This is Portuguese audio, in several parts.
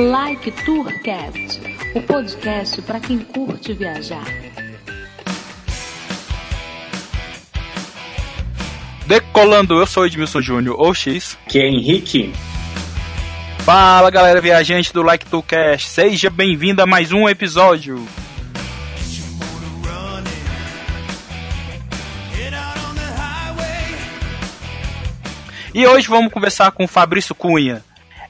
Like Tourcast, o podcast para quem curte viajar. Decolando, eu sou Edmilson Júnior, ou X. Que é Henrique. Fala galera viajante do Like Tourcast, seja bem-vindo a mais um episódio. E hoje vamos conversar com o Fabrício Cunha.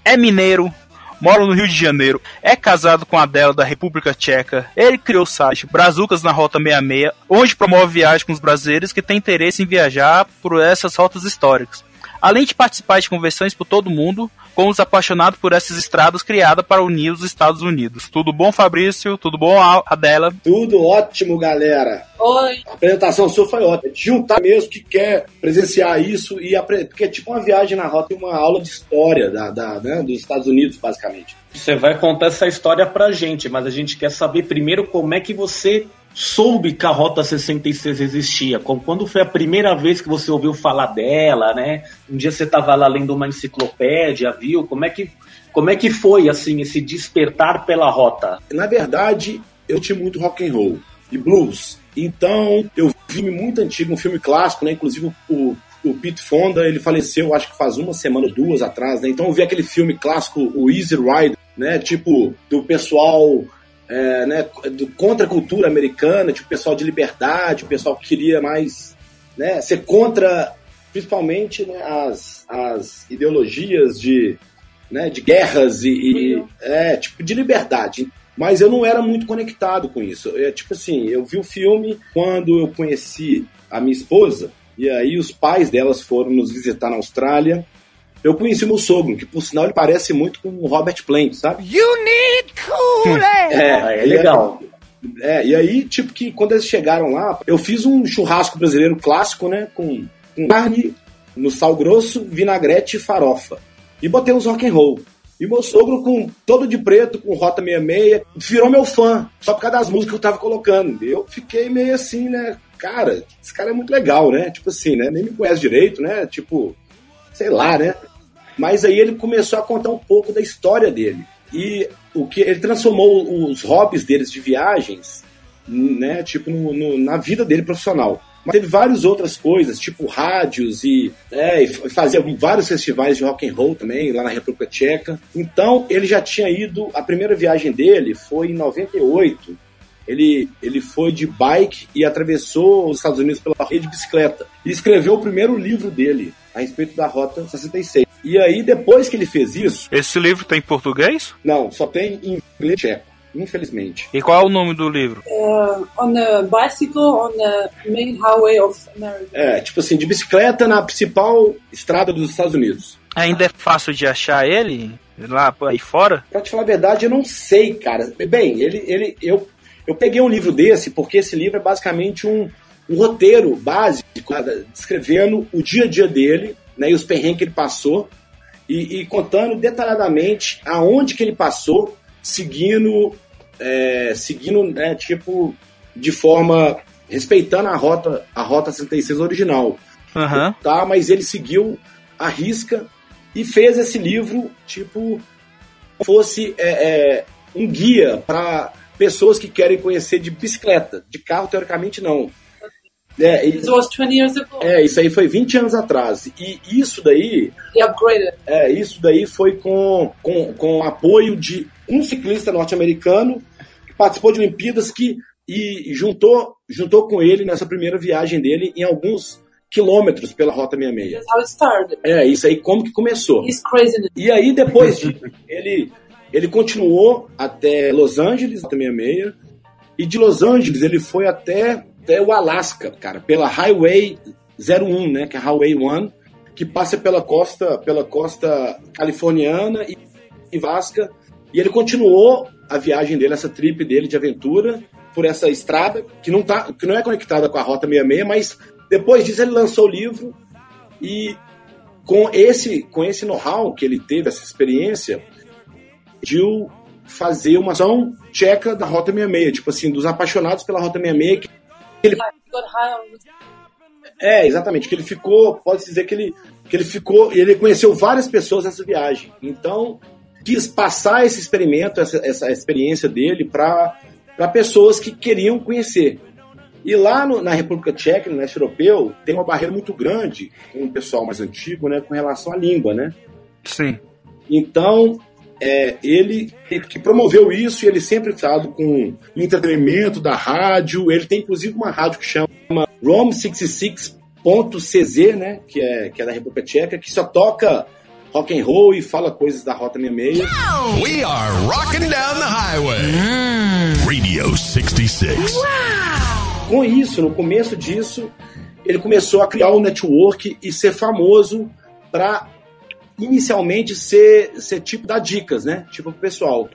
É mineiro, mora no Rio de Janeiro, é casado com a Adela da República Tcheca. Ele criou o site Brazucas na Rota 66, onde promove viagens com os brasileiros que têm interesse em viajar por essas rotas históricas. Além de participar de convenções por todo mundo, com os apaixonados por essas estradas criadas para unir os Estados Unidos. Tudo bom, Fabrício? Tudo bom, Adela? Tudo ótimo, galera. Oi. A apresentação sua foi ótima. Juntar mesmo que quer presenciar isso e aprender. Porque é tipo uma viagem na rota e uma aula de história da, da né, dos Estados Unidos, basicamente. Você vai contar essa história pra gente, mas a gente quer saber primeiro como é que você soube que a Rota 66 existia? Quando foi a primeira vez que você ouviu falar dela, né? Um dia você estava lá lendo uma enciclopédia, viu? Como é que como é que foi assim esse despertar pela rota? Na verdade, eu tinha muito rock and roll e blues. Então, eu vi um filme muito antigo, um filme clássico, né? Inclusive o, o Pete Fonda, ele faleceu, acho que faz uma semana duas atrás, né? Então eu vi aquele filme clássico, o Easy Rider, né? Tipo, do pessoal é, né, do, contra a cultura americana, tipo, pessoal de liberdade, o pessoal que queria mais né, ser contra, principalmente, né, as, as ideologias de, né, de guerras e, e é, tipo, de liberdade. Mas eu não era muito conectado com isso. É, tipo assim, eu vi o filme quando eu conheci a minha esposa, e aí os pais delas foram nos visitar na Austrália, eu conheci meu sogro, que por sinal ele parece muito com o Robert Plant, sabe? You need cool! é, é legal. É, e aí, tipo, que quando eles chegaram lá, eu fiz um churrasco brasileiro clássico, né? Com, com carne no sal grosso, vinagrete e farofa. E botei uns rock and roll. E meu sogro, com todo de preto, com Rota 66, virou meu fã, só por causa das músicas que eu tava colocando. Eu fiquei meio assim, né? Cara, esse cara é muito legal, né? Tipo assim, né? Nem me conhece direito, né? Tipo, sei lá, né? Mas aí ele começou a contar um pouco da história dele. E o que ele transformou os hobbies deles de viagens, né, tipo no, no, na vida dele profissional. Mas teve várias outras coisas, tipo rádios e, é, e fazia vários festivais de rock and roll também lá na República Tcheca. Então ele já tinha ido, a primeira viagem dele foi em 98. Ele, ele foi de bike e atravessou os Estados Unidos pela rede de bicicleta. E escreveu o primeiro livro dele a respeito da Rota 66. E aí, depois que ele fez isso. Esse livro tem em português? Não, só tem em inglês tcheco, infelizmente. E qual é o nome do livro? Uh, on a bicycle on the main highway of America. É, tipo assim, de bicicleta na principal estrada dos Estados Unidos. Ainda é fácil de achar ele lá aí fora? Pra te falar a verdade, eu não sei, cara. Bem, ele, ele, eu, eu peguei um livro desse porque esse livro é basicamente um, um roteiro básico descrevendo o dia a dia dele né, e os perrengues que ele passou e, e, contando detalhadamente aonde que ele passou, seguindo, é, seguindo, né, tipo, de forma respeitando a rota, a rota 66 original, uhum. tá? Mas ele seguiu a risca e fez esse livro, tipo, fosse é, é, um guia para pessoas que querem conhecer de bicicleta, de carro teoricamente não, é, e, was 20 years ago. É, isso aí foi 20 anos atrás. E isso daí. É, isso daí foi com, com, com apoio de um ciclista norte-americano que participou de Olimpíadas que e juntou, juntou com ele nessa primeira viagem dele em alguns quilômetros pela Rota 66. That's how it started. É, isso aí como que começou. E aí depois de, ele ele continuou até Los Angeles, Rota 66, e de Los Angeles ele foi até até o Alasca, cara, pela Highway 01, né, que é a Highway 1, que passa pela costa, pela costa californiana e, e vasca. E ele continuou a viagem dele, essa trip dele de aventura por essa estrada que não tá, que não é conectada com a Rota 66, mas depois disso ele lançou o livro e com esse com esse know-how que ele teve, essa experiência, de fazer uma ação tcheca da Rota 66, tipo assim, dos apaixonados pela Rota 66 que ele... É, exatamente, que ele ficou, pode dizer que ele, que ele ficou, ele conheceu várias pessoas nessa viagem. Então, quis passar esse experimento, essa, essa experiência dele para pessoas que queriam conhecer. E lá no, na República Tcheca, no leste europeu, tem uma barreira muito grande com o pessoal mais antigo, né, com relação à língua, né? Sim. Então, é, ele que promoveu isso e ele sempre falado com entretenimento da rádio. Ele tem inclusive uma rádio que chama Rom 66.cz, né, que é, que é da República Tcheca, que só toca rock and roll e fala coisas da Rota 66. We are rocking down the highway. Radio 66. Com isso, no começo disso, ele começou a criar um network e ser famoso para inicialmente ser, ser tipo dar dicas, né? Tipo pro pessoal.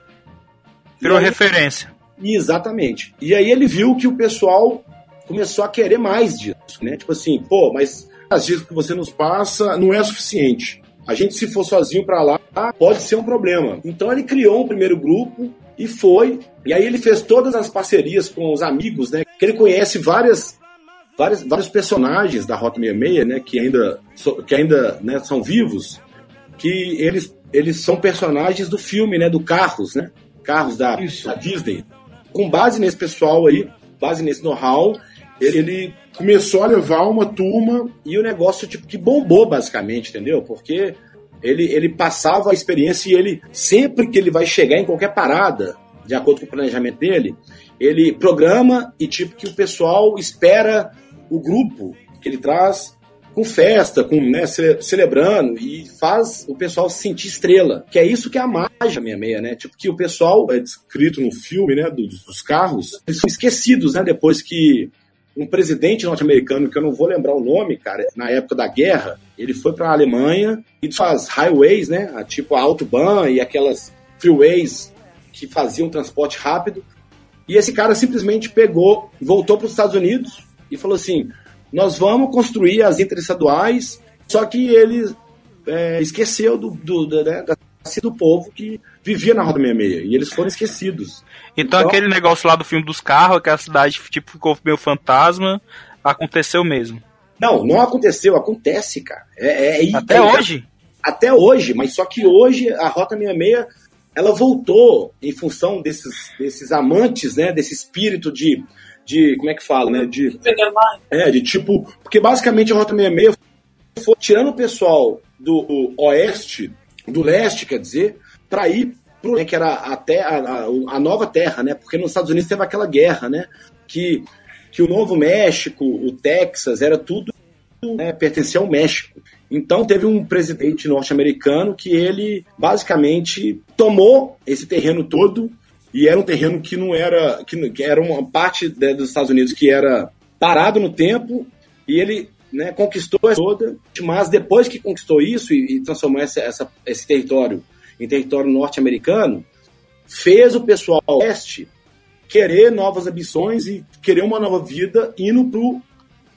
Virou aí- referência. Exatamente. E aí ele viu que o pessoal começou a querer mais disso, né? Tipo assim, pô, mas as dicas que você nos passa não é suficiente. A gente, se for sozinho pra lá, pode ser um problema. Então ele criou um primeiro grupo e foi. E aí ele fez todas as parcerias com os amigos, né? Que ele conhece várias, várias vários personagens da Rota 66, né? Que ainda, que ainda né, são vivos. Que eles, eles são personagens do filme, né? Do Carros, né? Carros da, da Disney. Com base nesse pessoal aí, base nesse know-how, ele, ele começou a levar uma turma e o negócio tipo que bombou basicamente, entendeu? Porque ele, ele passava a experiência e ele sempre que ele vai chegar em qualquer parada, de acordo com o planejamento dele, ele programa e tipo que o pessoal espera o grupo que ele traz com festa, com né, ce- celebrando e faz o pessoal se sentir estrela, que é isso que é a mágica 66, né? Tipo que o pessoal é descrito no filme, né, dos, dos carros, eles são esquecidos, né, depois que um presidente norte-americano, que eu não vou lembrar o nome, cara, na época da guerra, ele foi para a Alemanha e faz highways, né, a- tipo a Autobahn e aquelas freeways que faziam transporte rápido. E esse cara simplesmente pegou, voltou para os Estados Unidos e falou assim: nós vamos construir as interestaduais, só que ele é, esqueceu do, do, da- né, da do povo que vivia na Rota 66 e eles foram esquecidos. Então, Então- aquele negócio lá do filme dos carros, que a cidade tipo, ficou meio fantasma, aconteceu mesmo. Não, não aconteceu, acontece, cara. É, é- Até é- hoje. Até hoje, mas só que hoje a Rota 66 ela voltou em função desses, desses amantes, né, desse espírito de, de como é que fala, né, de. É, de tipo. Porque basicamente a Rota 66 foi tirando o pessoal do oeste, do leste, quer dizer, para ir pro. Né, que era até a, a, a nova terra, né? Porque nos Estados Unidos teve aquela guerra, né? Que, que o Novo México, o Texas, era tudo. Né, pertencia ao México. Então teve um presidente norte-americano que ele basicamente tomou esse terreno todo e era um terreno que não era que, que era uma parte né, dos Estados Unidos que era parado no tempo e ele né, conquistou essa toda, mas depois que conquistou isso e, e transformou essa, essa- esse território em território norte-americano, fez o pessoal oeste querer novas ambições e querer uma nova vida indo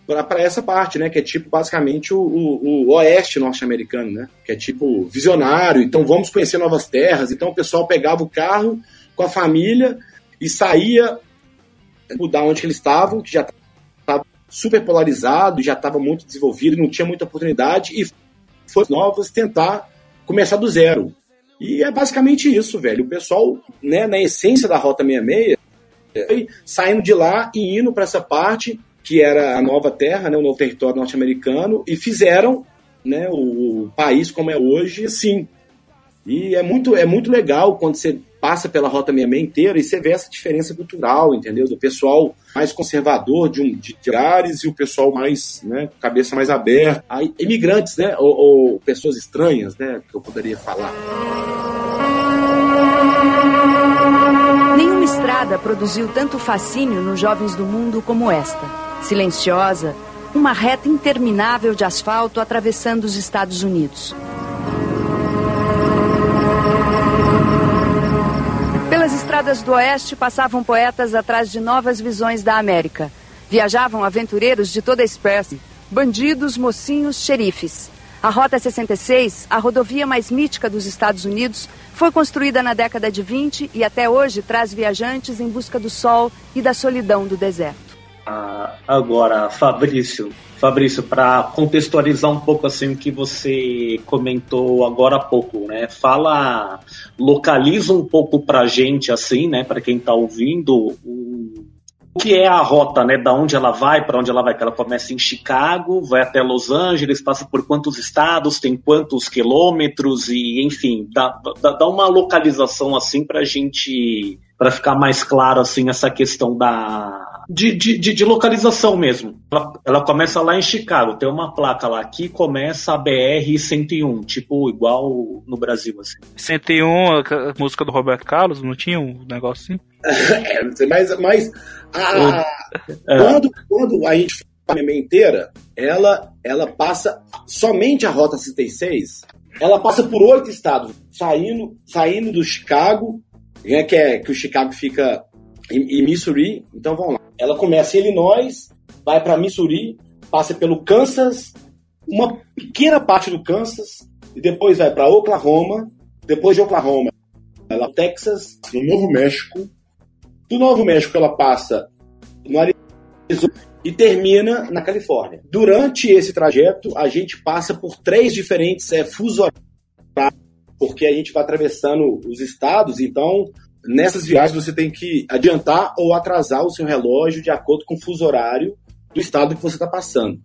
para essa parte, né? Que é tipo basicamente o, o- o oeste norte-americano, né? Que é tipo visionário. Então vamos conhecer novas terras. Então o pessoal pegava o carro com a família e saía da onde eles estavam, que já estava super polarizado, já estava muito desenvolvido, não tinha muita oportunidade e foi novas tentar começar do zero. E é basicamente isso, velho. O pessoal, né, na essência da Rota 66, foi saindo de lá e indo para essa parte que era a nova terra, né, o novo território norte-americano, e fizeram né, o, país como é hoje, assim. E é muito, é muito legal quando você passa pela Rota 66 inteira e você vê essa diferença cultural, entendeu? Do pessoal mais conservador de, um, de lugares e o pessoal mais, né, cabeça mais aberta. Aí, imigrantes, né, ou, ou pessoas estranhas, né, que eu poderia falar. Nenhuma estrada produziu tanto fascínio nos jovens do mundo como esta. Silenciosa, uma reta interminável de asfalto atravessando os Estados Unidos. Estradas do Oeste passavam poetas atrás de novas visões da América. Viajavam aventureiros de toda espécie, bandidos, mocinhos, xerifes. A Rota 66, a rodovia mais mítica dos Estados Unidos, foi construída na década de 20 e até hoje traz viajantes em busca do sol e da solidão do deserto. Ah, agora, Fabrício, Fabrício, para contextualizar um pouco assim o que você comentou agora há pouco, né? Fala, localiza um pouco para gente assim, né? Para quem está ouvindo, o, o que é a rota, né? Da onde ela vai, para onde ela vai? Que ela começa em Chicago, vai até Los Angeles, passa por quantos estados, tem quantos quilômetros e, enfim, dá, dá, dá uma localização assim para gente, para ficar mais claro assim essa questão da de, de, de, de localização mesmo. Ela, ela começa lá em Chicago, tem uma placa lá que começa a BR 101, tipo igual no Brasil assim. 101, a música do Roberto Carlos, não tinha um negócio assim? É, mas mas a- É. quando, quando a gente faz a MMA inteira, ela, ela passa somente a Rota 66, ela passa por oito estados, saindo, saindo do Chicago, né, que, é, que o Chicago fica em, em Missouri, então vamos lá. Ela começa em Illinois, vai para Missouri, passa pelo Kansas, uma pequena parte do Kansas, e depois vai para Oklahoma, depois de Oklahoma, ela Texas, no Novo México, do Novo México ela passa no Arizona e termina na Califórnia. Durante esse trajeto, a gente passa por três diferentes é, fuso horários, porque a gente vai atravessando os estados, então nessas viagens você tem que adiantar ou atrasar o seu relógio de acordo com o fuso horário do estado que você está passando.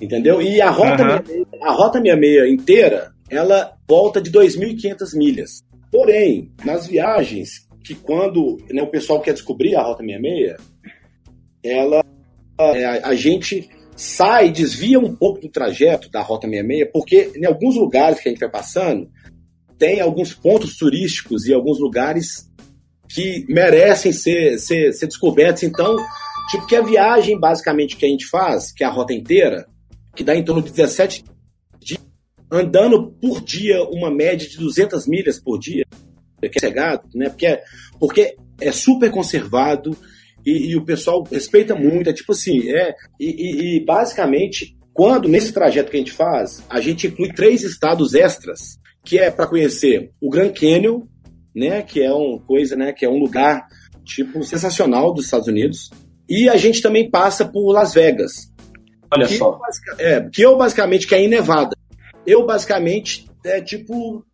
Entendeu? E a rota, Aham. 66, a rota 66 inteira, ela volta de 2.500 milhas. Porém, nas viagens que quando né, o pessoal quer descobrir a Rota 66, ela, é, a, gente sai, desvia um pouco do trajeto da Rota 66, porque em alguns lugares que a gente vai passando, tem alguns pontos turísticos e alguns lugares que merecem ser, ser, ser descobertos. Então, tipo, que a viagem basicamente que a gente faz, que é a rota inteira, que dá em torno de 17 dias, andando por dia uma média de 200 milhas por dia, que é chegado, né? Porque é, porque é super conservado e, e o pessoal respeita muito. É tipo assim, é. E, e- e, basicamente, quando nesse trajeto que a gente faz, a gente inclui três estados extras, que é para conhecer o Grand Canyon, né? Que é uma coisa, né? Que é um lugar tipo sensacional dos Estados Unidos. E a gente também passa por Las Vegas, Olha que, só. é, que eu basicamente que é em Nevada. Eu basicamente é tipo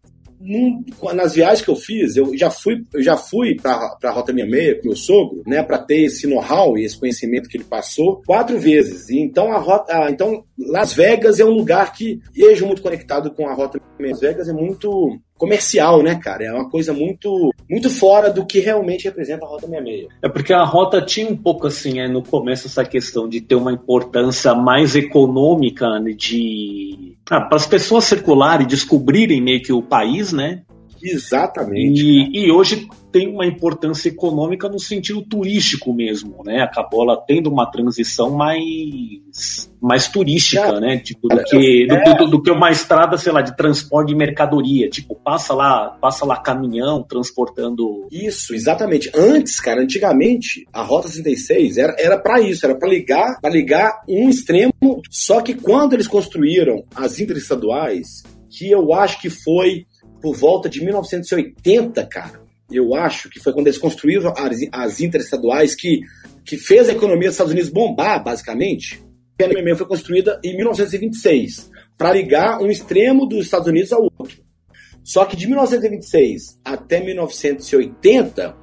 num- nas viagens que eu fiz, eu já fui, eu já fui para a Rota 66 com meu sogro, né, para ter esse know-how e esse conhecimento que ele passou quatro vezes. E então a rota, ah, então Las Vegas é um lugar que vejo muito conectado com a Rota 66. Las Vegas é muito comercial, né, cara? É uma coisa muito muito fora do que realmente representa a Rota 66. É porque a rota tinha um pouco assim, é, no começo, essa questão de ter uma importância mais econômica né, de. Ah, para as pessoas circularem e descobrirem meio que o país, né? Exatamente. E, e hoje tem uma importância econômica no sentido turístico mesmo, né? Acabou ela tendo uma transição mais, mais turística, Cara, né? Tipo, do que, do, é. do- do que uma estrada, sei lá, de transporte de mercadoria. Tipo, passa lá, passa lá caminhão transportando. Isso, exatamente. Antes, cara, antigamente, a Rota 66 era, era para isso, era para ligar, para ligar um extremo. Só que quando eles construíram as interestaduais, que eu acho que foi por volta de 1980, cara. Eu acho que foi quando eles construíram as, as interestaduais que, que fez a economia dos Estados Unidos bombar, basicamente. A MMA foi construída em 1926 para ligar um extremo dos Estados Unidos ao outro. Só que de 1926 até 1980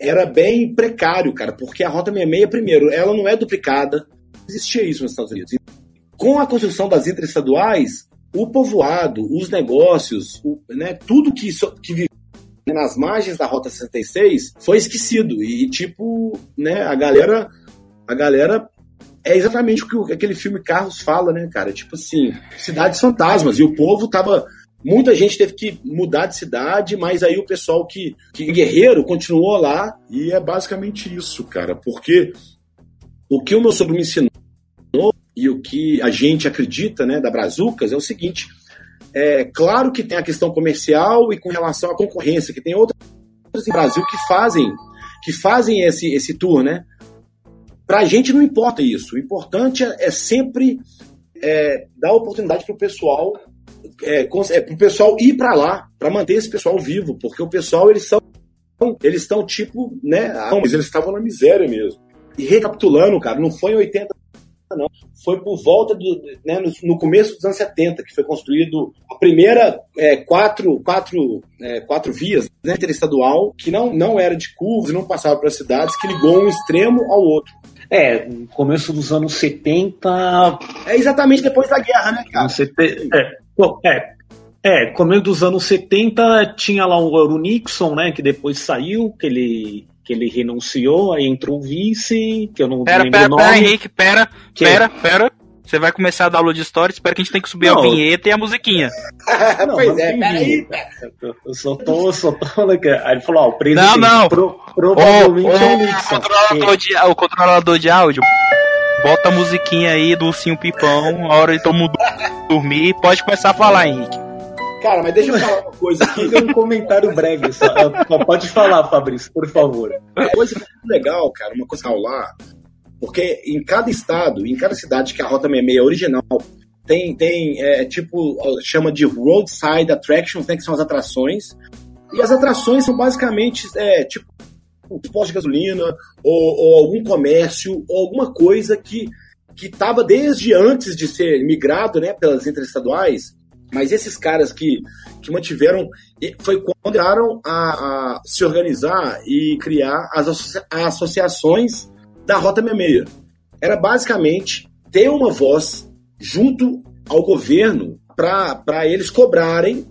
era bem precário, cara, porque a Rota 66, primeiro, ela não é duplicada, existia isso nos Estados Unidos. Com a construção das interestaduais, o povoado, os negócios, o- né, tudo que, que vivia nas margens da Rota 66 foi esquecido. E, tipo, né, a galera. A galera. É exatamente o que aquele filme Carros fala, né, cara? Tipo assim, cidades fantasmas. E o povo tava. Muita gente teve que mudar de cidade, mas aí o pessoal que, que guerreiro continuou lá. E é basicamente isso, cara. Porque o que o meu sogro me ensinou e o que a gente acredita, né, da Brazucas é o seguinte: é claro que tem a questão comercial e com relação à concorrência, que tem outras no Brasil que fazem que fazem esse, esse tour, né? Pra gente não importa isso. O importante é, é sempre é, dar oportunidade pro pessoal é, é, pro pessoal ir para lá, para manter esse pessoal vivo, porque o pessoal eles são eles estão tipo, né? Eles estavam na miséria mesmo. E recapitulando, cara, não foi em 80, não. Foi por volta do. Né, no, no começo dos anos 70, que foi construído a primeira é, quatro, quatro, é, quatro vias né, interestadual, que não, não era de curvas, não passava para cidades, que ligou um extremo ao outro. É, no começo dos anos 70. É exatamente depois da guerra, né, cara? É, bom, é, é, começo dos anos 70 tinha lá o, o Nixon, né, que depois saiu, que ele que ele renunciou, aí entrou o vice, que eu não Pera, lembro pera, o nome. pera, Henrique, pera, Que? pera, pera. Você vai começar a dar aula de história, espero que a gente tenha que subir Não. a vinheta e a musiquinha. Não, pois é, peraí. Eu, só tô, eu só tô falando que- Aí ele falou, ó, o presidente Não, não. pro- provavelmente ô, é o o, Nixon. controlador de, o controlador de áudio, bota a musiquinha aí do Ursinho Pipão, a hora de todo mundo dormir, pode começar a falar, Henrique. Cara, mas deixa eu falar uma coisa aqui. Fica um comentário breve. Só, Só pode falar, Fabrício, por favor. Uma coisa muito legal, cara, uma coisa lá, porque em cada estado, em cada cidade que a Rota 66 é original, tem, tem é, tipo, chama de roadside attractions, né, que são as atrações. E as atrações são basicamente, é, tipo, um posto de gasolina, ou, ou algum comércio, ou alguma coisa que que estava desde antes de ser migrado, né, pelas interestaduais, mas esses caras que, que mantiveram, foi quando entraram a, a se organizar e criar as associa- associações da Rota 66. Era basicamente ter uma voz junto ao governo para eles cobrarem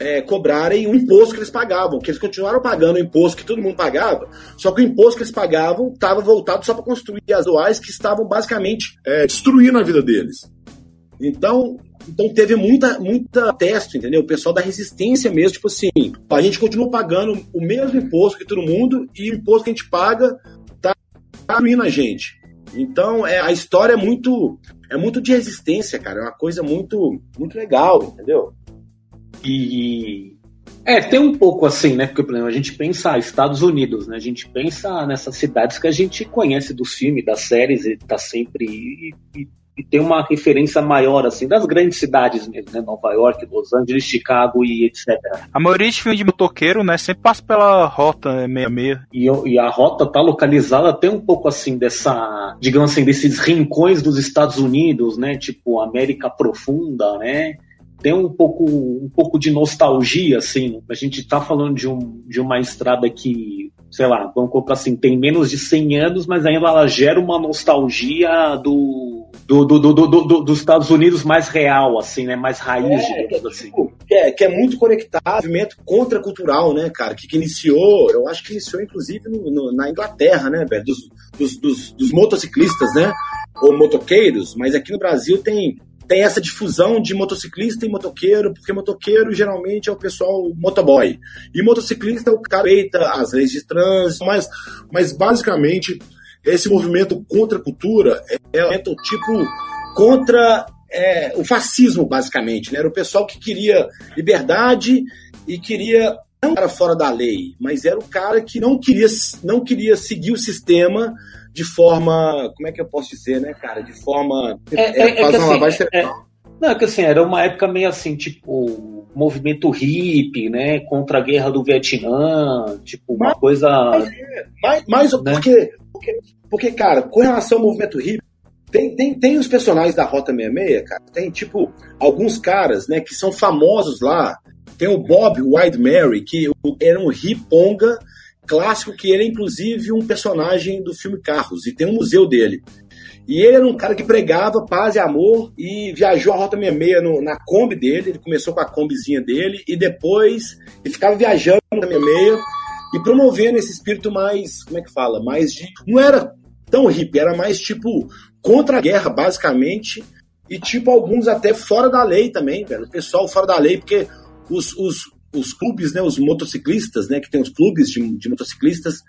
é, cobrarem o imposto que eles pagavam, que eles continuaram pagando o imposto que todo mundo pagava, só que o imposto que eles pagavam estava voltado só para construir as doais que estavam basicamente é, destruindo a vida deles. Então, então teve muita, muita teste, entendeu? O pessoal da resistência mesmo, tipo assim, a gente continua pagando o mesmo imposto que todo mundo e o imposto que a gente paga tá destruindo a gente. Então, é, a história é muito é muito de resistência, cara. É uma coisa muito muito legal, entendeu? E. É, tem um pouco assim, né? Porque, por exemplo, a gente pensa Estados Unidos, né? A gente pensa nessas cidades que a gente conhece dos filmes, das séries, e tá sempre. E, e- e tem uma referência maior, assim, das grandes cidades mesmo, né? Nova York, Los Angeles, Chicago e etc. A maioria de filmes de motoqueiro, né, sempre passa pela rota 66. E, eu- e a rota tá localizada até um pouco assim dessa, digamos assim, desses rincões dos Estados Unidos, né? Tipo América Profunda, né? Tem um pouco, um pouco de nostalgia, assim. A gente tá falando de, um, de uma estrada que, sei lá, vamos colocar assim, tem menos de 100 anos, mas ainda ela gera uma nostalgia do, do, do, do, do- do- dos Estados Unidos mais real, assim, né? Mais raiz, digamos assim. Tipo, que é, que é muito conectado ao movimento contracultural, né, cara? Que, que iniciou, eu acho que iniciou inclusive no- no- na Inglaterra, né, velho? Dos, dos, dos, dos motociclistas, né? Ou motoqueiros, mas aqui no Brasil tem, tem essa difusão de motociclista e motoqueiro, porque motoqueiro geralmente é o pessoal motoboy. E motociclista é o cara respeita as leis de trânsito, mas, mas basicamente esse movimento contra a cultura é, é tipo contra é, o fascismo, basicamente. Né? Era o pessoal que queria liberdade e queria não era fora da lei, mas era o cara que não queria, não queria seguir o sistema de forma, como é que eu posso dizer, né, cara? De forma É, é- é faz que uma assim, lavagem é-. Não, é que assim, era uma época meio assim, tipo, movimento hippie, né? Contra a guerra do Vietnã, tipo, uma Mas- coisa. Mas, mas Né? porque, porque, porque, cara, com relação ao movimento hippie, tem, tem, tem os personagens da Rota 66, cara. Tem, tipo, alguns caras, né, que são famosos lá. Tem o Bob White Mary, que era um riponga clássico, que ele é, inclusive, um personagem do filme Carros, e tem um museu dele. E ele era um cara que pregava paz e amor e viajou a Rota 66 no- na Kombi dele. Ele começou com a Kombizinha dele e depois ele ficava viajando na 66 e promovendo esse espírito mais, como é que fala? Mais de. Não era tão hippie, era mais tipo contra a guerra, basicamente. E tipo alguns até fora da lei também, velho. O pessoal fora da lei, porque os, os, os clubes, né? Os motociclistas, né? Que tem os clubes de, de motociclistas,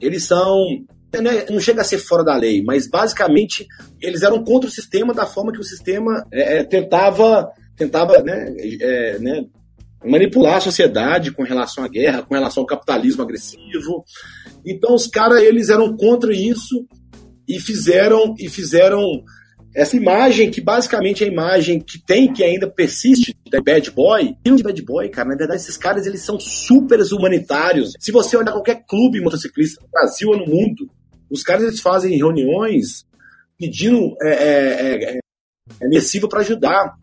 eles são né, não chega a ser fora da lei, mas basicamente eles eram contra o sistema da forma que o sistema é, é, tentava, tentava né, é, né, manipular a sociedade com relação à guerra, com relação ao capitalismo agressivo. Então os caras eles eram contra isso e fizeram e fizeram essa imagem que basicamente é a imagem que tem que ainda persiste da Bad Boy. E de Bad Boy, cara, na verdade esses caras eles são super humanitários. Se você olhar qualquer clube motociclista no Brasil ou no mundo, Os caras eles fazem reuniões pedindo é, é, é, é para ajudar,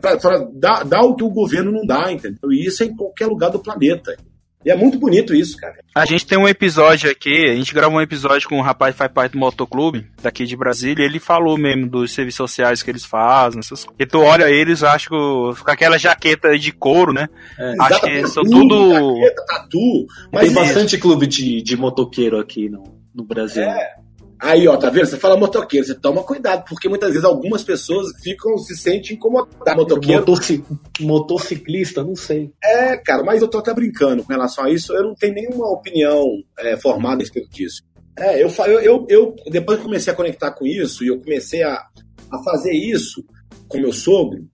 para dar, dar o que o governo não dá, entendeu? E isso é em qualquer lugar do planeta. E é muito bonito isso, cara. A gente tem um episódio aqui, a gente gravou um episódio com um rapaz que faz parte do motoclube, daqui de Brasília, e ele falou mesmo dos serviços sociais que eles fazem, essas coisas. E tu olha eles, acho que com aquela jaqueta de couro, né? É. Acho que são tudo. Jaqueta, tatu. Mas tem bastante clube de, de motoqueiro aqui no, no Brasil. É. Aí, ó, tá vendo? Você fala motoqueiro, você toma cuidado, porque muitas vezes algumas pessoas ficam, se sentem incomodadas. Motoqueiro. Motoci... Motociclista, não sei. É, cara, mas eu tô até brincando com relação a isso. Eu não tenho nenhuma opinião é, formada a respeito disso. É, eu, eu, eu, eu, depois que comecei a conectar com isso e eu comecei a, a fazer isso com meu sogro,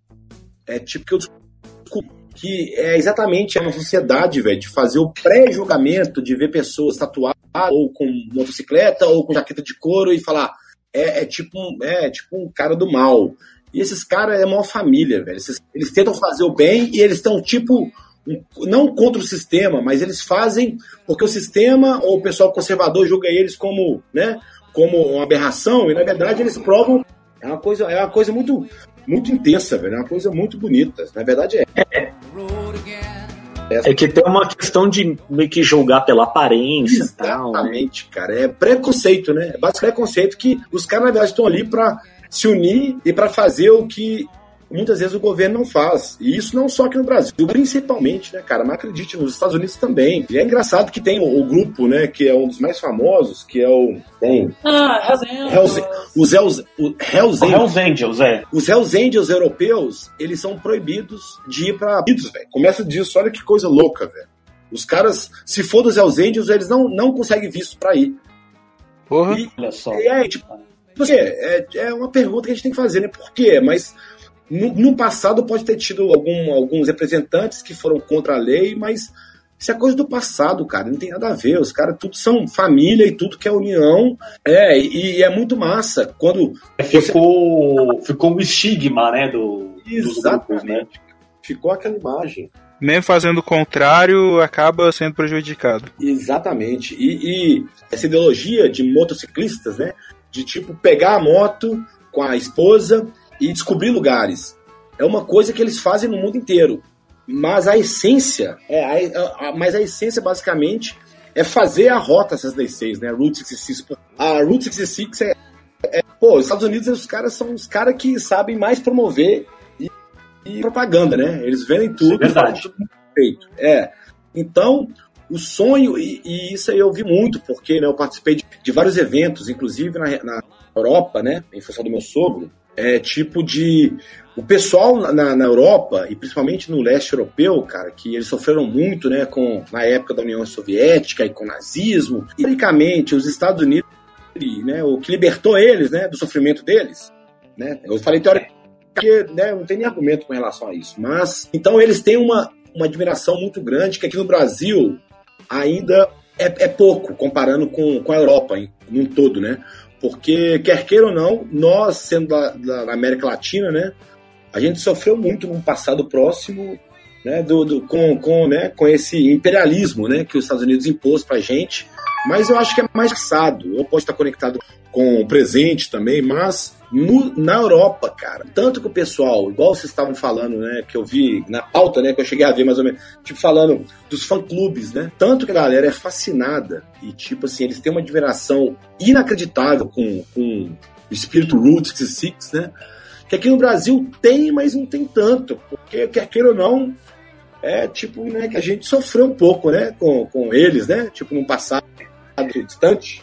é tipo que eu descobri que é exatamente uma sociedade, velho, de fazer o pré-julgamento, de ver pessoas tatuadas ou com motocicleta ou com jaqueta de couro e falar é, é tipo, é tipo um cara do mal. E esses caras é uma família, velho. Eles, eles tentam fazer o bem e eles estão tipo não contra o sistema, mas eles fazem porque o sistema ou o pessoal conservador julga eles como, né, como uma aberração e na verdade eles provam é uma coisa é uma coisa muito muito intensa, velho. É uma coisa muito bonita. Na verdade é. É. Que tem uma questão de meio que julgar pela aparência. Exatamente, tal, né? cara. É preconceito, né? É basicamente preconceito que os caras, na verdade, estão ali para se unir e para fazer o que muitas vezes o governo não faz. E isso não só aqui no Brasil, principalmente, né, cara? Mas acredite, nos Estados Unidos também. E é engraçado que tem o, o grupo, né, que é um dos mais famosos, que é o. Tem. Ah, Hells Angels. os Hells, o Hells, Hells Angels, é. Os Hells Angels europeus, eles são proibidos de ir pra. velho. Começa disso, olha que coisa louca, velho. Os caras, se for dos Hells Angels, eles não, não conseguem visto pra ir. Porra. E, Olha só. E é, tipo, é, é uma pergunta que a gente tem que fazer, né? Por quê? Mas no, no, passado pode ter tido algum, alguns representantes que foram contra a lei, mas isso é coisa do passado, cara. Não tem nada a ver. Os caras tudo são família e tudo que é união. É, e, e é muito massa. Quando. Ficou, você... ficou um estigma, né? Do, Exatamente. Grupos, né? Ficou aquela imagem. Mesmo fazendo o contrário, acaba sendo prejudicado. Exatamente. E, e essa ideologia de motociclistas, né? De tipo pegar a moto com a esposa e descobrir lugares. É uma coisa que eles fazem no mundo inteiro. Mas a essência, é, a, a, mas a essência basicamente é fazer a rota 616, né? Route 66. A Route 66 é, é pô, os Estados Unidos os caras são os caras que sabem mais promover e, e propaganda, né? Eles vendem tudo, é verdade. tudo feito. É. Então, o sonho, e, e, isso aí eu vi muito, porque né, eu participei de, de vários eventos, inclusive na, na Europa, né? Em função do meu sogro é, tipo de. O pessoal na, na, Europa, e principalmente no leste europeu, cara, que eles sofreram muito né, com, na época da União Soviética e com o nazismo. Historicamente, os Estados Unidos, né, o que libertou eles né, do sofrimento deles. Né? Eu falei teoricamente porque né, não tem nem argumento com relação a isso. Mas, então, eles têm uma, uma admiração muito grande, que aqui no Brasil ainda é, é pouco, comparando com, com a Europa em, num todo, né? Porque, quer queira ou não, nós, sendo da, da América Latina, né, a gente sofreu muito no passado próximo né, do, do, com, com, né, com esse imperialismo né, que os Estados Unidos impôs para a gente. Mas eu acho que é mais passado. Ou pode estar conectado com o presente também, mas no, na Europa, cara, tanto que o pessoal, igual vocês estavam falando, né, que eu vi na pauta, né, que eu cheguei a ver mais ou menos, tipo, falando dos fã-clubes, né, tanto que a galera é fascinada e, tipo assim, eles têm uma admiração inacreditável com, com o espírito Route 66, né, que aqui no Brasil tem, mas não tem tanto, porque, quer queira ou não, é tipo, né, que a gente sofreu um pouco, né, com, com eles, né, tipo, num passado distante,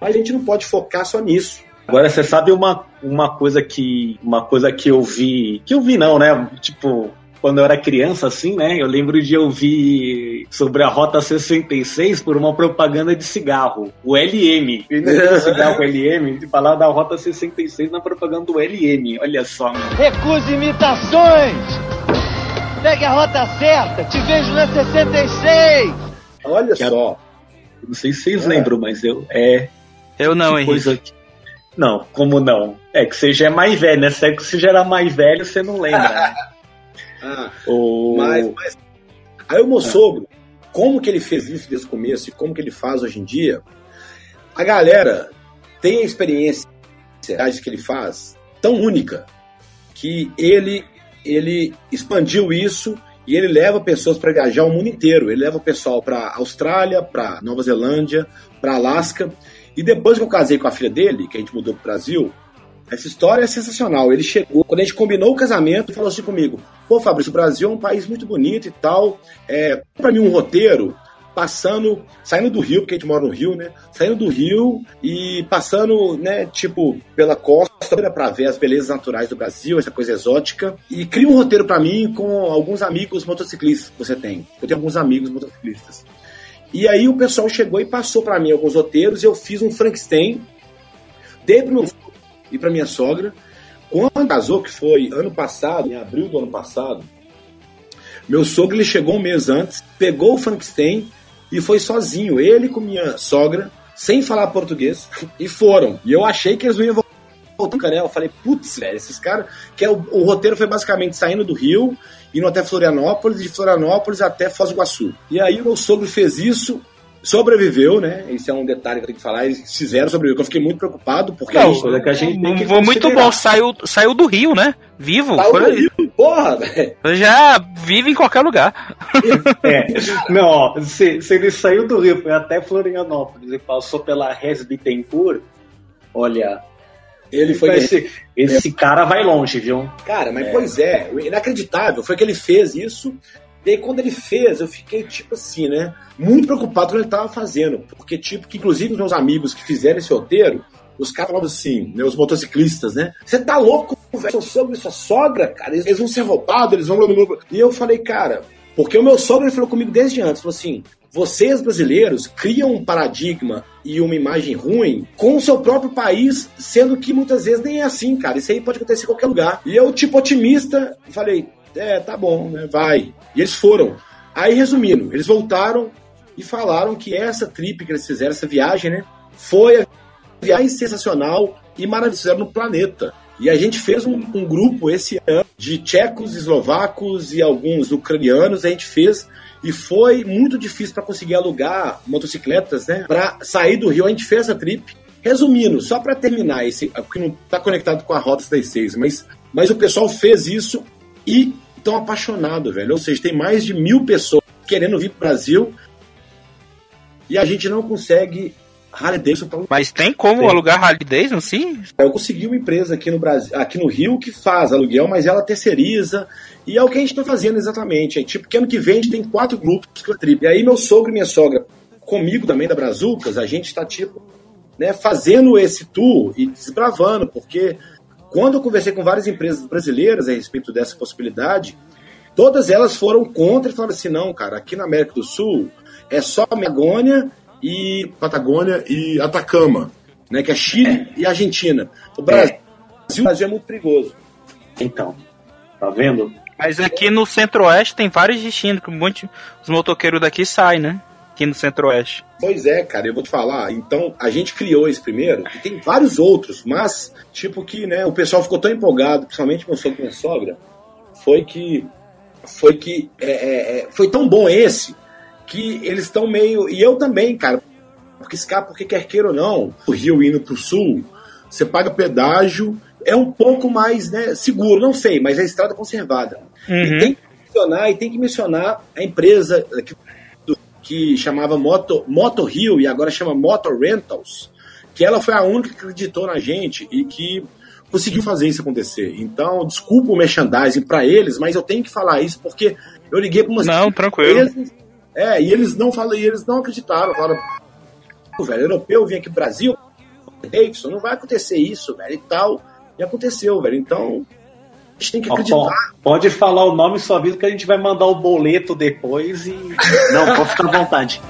mas a gente não pode focar só nisso. Agora você sabe uma, uma coisa que uma coisa que eu vi, que eu vi não, né? Tipo, quando eu era criança, assim, né? Eu lembro de ouvir sobre a Rota 66 por uma propaganda de cigarro, o LM. E cigarro LM, de falar da Rota 66 na propaganda do LM. Olha só. Mano. Recuse imitações! Pegue a rota certa! Te vejo na 66! Olha que só. Não sei se vocês é. lembram, mas eu. É. Eu não, hein? Coisa que, não, como não? É que você já é mais velho, né? Se é que você já era mais velho, você não lembra, né? ah, o... mas, mas... Aí o meu sogro, como que ele fez isso desde o começo e como que ele faz hoje em dia, a galera tem a experiência que ele faz tão única que ele ele expandiu isso e ele leva pessoas para viajar o mundo inteiro. Ele leva o pessoal para Austrália, para Nova Zelândia, para Alasca. E depois que eu casei com a filha dele, que a gente mudou pro Brasil, essa história é sensacional. Ele chegou, quando a gente combinou o casamento, falou assim comigo: Pô, Fabrício, o Brasil é um país muito bonito e tal. É, para mim, um roteiro passando, saindo do Rio, porque a gente mora no Rio, né? Saindo do Rio e passando, né, tipo, pela costa para ver as belezas naturais do Brasil, essa coisa exótica. E cria um roteiro para mim com alguns amigos motociclistas que você tem. Eu tenho alguns amigos motociclistas. E aí o pessoal chegou e passou para mim alguns roteiros e eu fiz um Frankenstein, dei pro meu e para minha sogra. Quando casou, que foi ano passado, em abril do ano passado, meu sogro ele chegou um mês antes, pegou o Frankenstein e foi sozinho, ele com minha sogra, sem falar português, e foram. E eu achei que eles não iam né? Eu falei, putz, velho, esses caras. Que é, o, o, roteiro foi basicamente saindo do Rio, indo até Florianópolis, de Florianópolis até Foz do Iguaçu. E aí o meu sogro fez isso, sobreviveu, né? Esse é um detalhe que eu tenho que falar. Eles fizeram sobreviver. Eu fiquei muito preocupado, porque não, a gente, que a gente tem que muito bom. Saiu, saiu do Rio, né? Vivo. Saiu do Rio, porra, velho. Já vive em qualquer lugar. É. Não, ó, se, se ele saiu do Rio, foi até Florianópolis e passou pela Res Bittencourt, olha, ele foi. Esse, esse cara vai longe, viu? Cara, mas é. pois é, inacreditável. Foi que ele fez isso. E aí, quando ele fez, eu fiquei, tipo assim, né? Muito preocupado com o que ele tava fazendo. Porque, tipo, que inclusive os meus amigos que fizeram esse roteiro, os caras falavam assim, né, os motociclistas, né? Você tá louco, velho? Seu sogro e sua sogra, cara, eles, vão ser roubados, eles vão. E eu falei, cara, porque o meu sogro ele falou comigo desde antes, falou assim: vocês brasileiros criam um paradigma e uma imagem ruim com o seu próprio país, sendo que muitas vezes nem é assim, cara. Isso aí pode acontecer em qualquer lugar. E eu, tipo, otimista, falei, é, tá bom, né? Vai. E eles foram. Aí, resumindo, eles voltaram e falaram que essa trip que eles fizeram, essa viagem, né? Foi a viagem sensacional e maravilhosa no planeta. E a gente fez um, um, grupo esse ano de tchecos, eslovacos e alguns ucranianos. A gente fez e foi muito difícil para conseguir alugar motocicletas, né? Para sair do Rio, a gente fez a trip. Resumindo, só para terminar, esse que não está conectado com a Rota das Seis, mas, mas o pessoal fez isso e tão apaixonado, velho. Ou seja, tem mais de mil pessoas querendo vir para o Brasil e a gente não consegue Harley Davidson pra... Mas tem como tem. alugar Harley Davidson, sim? Eu consegui uma empresa aqui no Brasil, aqui no Rio que faz aluguel, mas ela terceiriza. E é o que a gente está fazendo exatamente. É tipo que ano que vem a gente tem quatro grupos que trip. E aí meu sogro e minha sogra, comigo também da Brazucas, a gente está tipo, né, fazendo esse tour e desbravando, porque quando eu conversei com várias empresas brasileiras a respeito dessa possibilidade, todas elas foram contra e falaram assim: não, cara, aqui na América do Sul é só Megônia e Patagônia e Atacama, né, que é Chile é. e Argentina. O Brasil, é. o Brasil é muito perigoso. Então, tá vendo? Mas aqui no Centro-Oeste tem vários destinos que um monte os motoqueiros daqui saem, né? Aqui no Centro-Oeste. Pois é, cara, eu vou te falar. Então, a gente criou esse primeiro, e tem vários outros, mas, tipo que, né, o pessoal ficou tão empolgado, principalmente meu sogro e minha sogra, foi que. Foi que. É, é, é foi tão bom esse que eles estão meio. E eu também, cara. Porque esse cara, porque quer queira ou não, o Rio indo pro sul, você paga pedágio, é um pouco mais né, seguro, não sei, mas é estrada conservada. Uhum. E tem que mencionar, e tem que mencionar a empresa que, que chamava Moto, Moto Rio e agora chama Moto Rentals, que ela foi a única que acreditou na gente e que conseguiu fazer isso acontecer. Então, desculpa o merchandising para eles, mas eu tenho que falar isso porque eu liguei para umas Não, tranquilo. Empresas, é, e eles não falam, e eles não acreditaram. Falaram, o velho europeu vinha aqui pro Brasil, Davidson, não vai acontecer isso, velho, e tal. E aconteceu, velho. Então, a gente tem que acreditar. pode falar o nome sua vida que a gente vai mandar o boleto depois e. Não, pode ficar à vontade.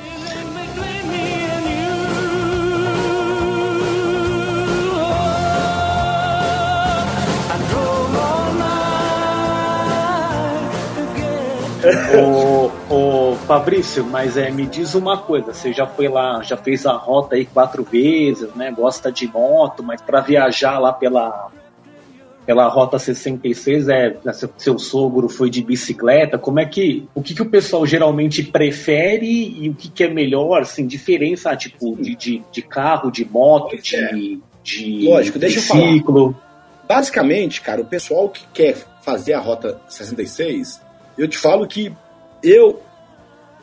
Ô, ô, Fabrício, mas é, me diz uma coisa, você já foi lá, já fez a rota aí quatro vezes, né? Gosta de moto, mas para viajar lá pela pela Rota 66, é, seu, seu sogro foi de bicicleta, como é que, o que, que o pessoal geralmente prefere e o que, que é melhor, assim, diferença, tipo, de, de, de carro, de moto, de, é. de Lógico, deixa eu falar. ciclo? Basicamente, cara, o pessoal que quer fazer a Rota 66, eu te falo que eu,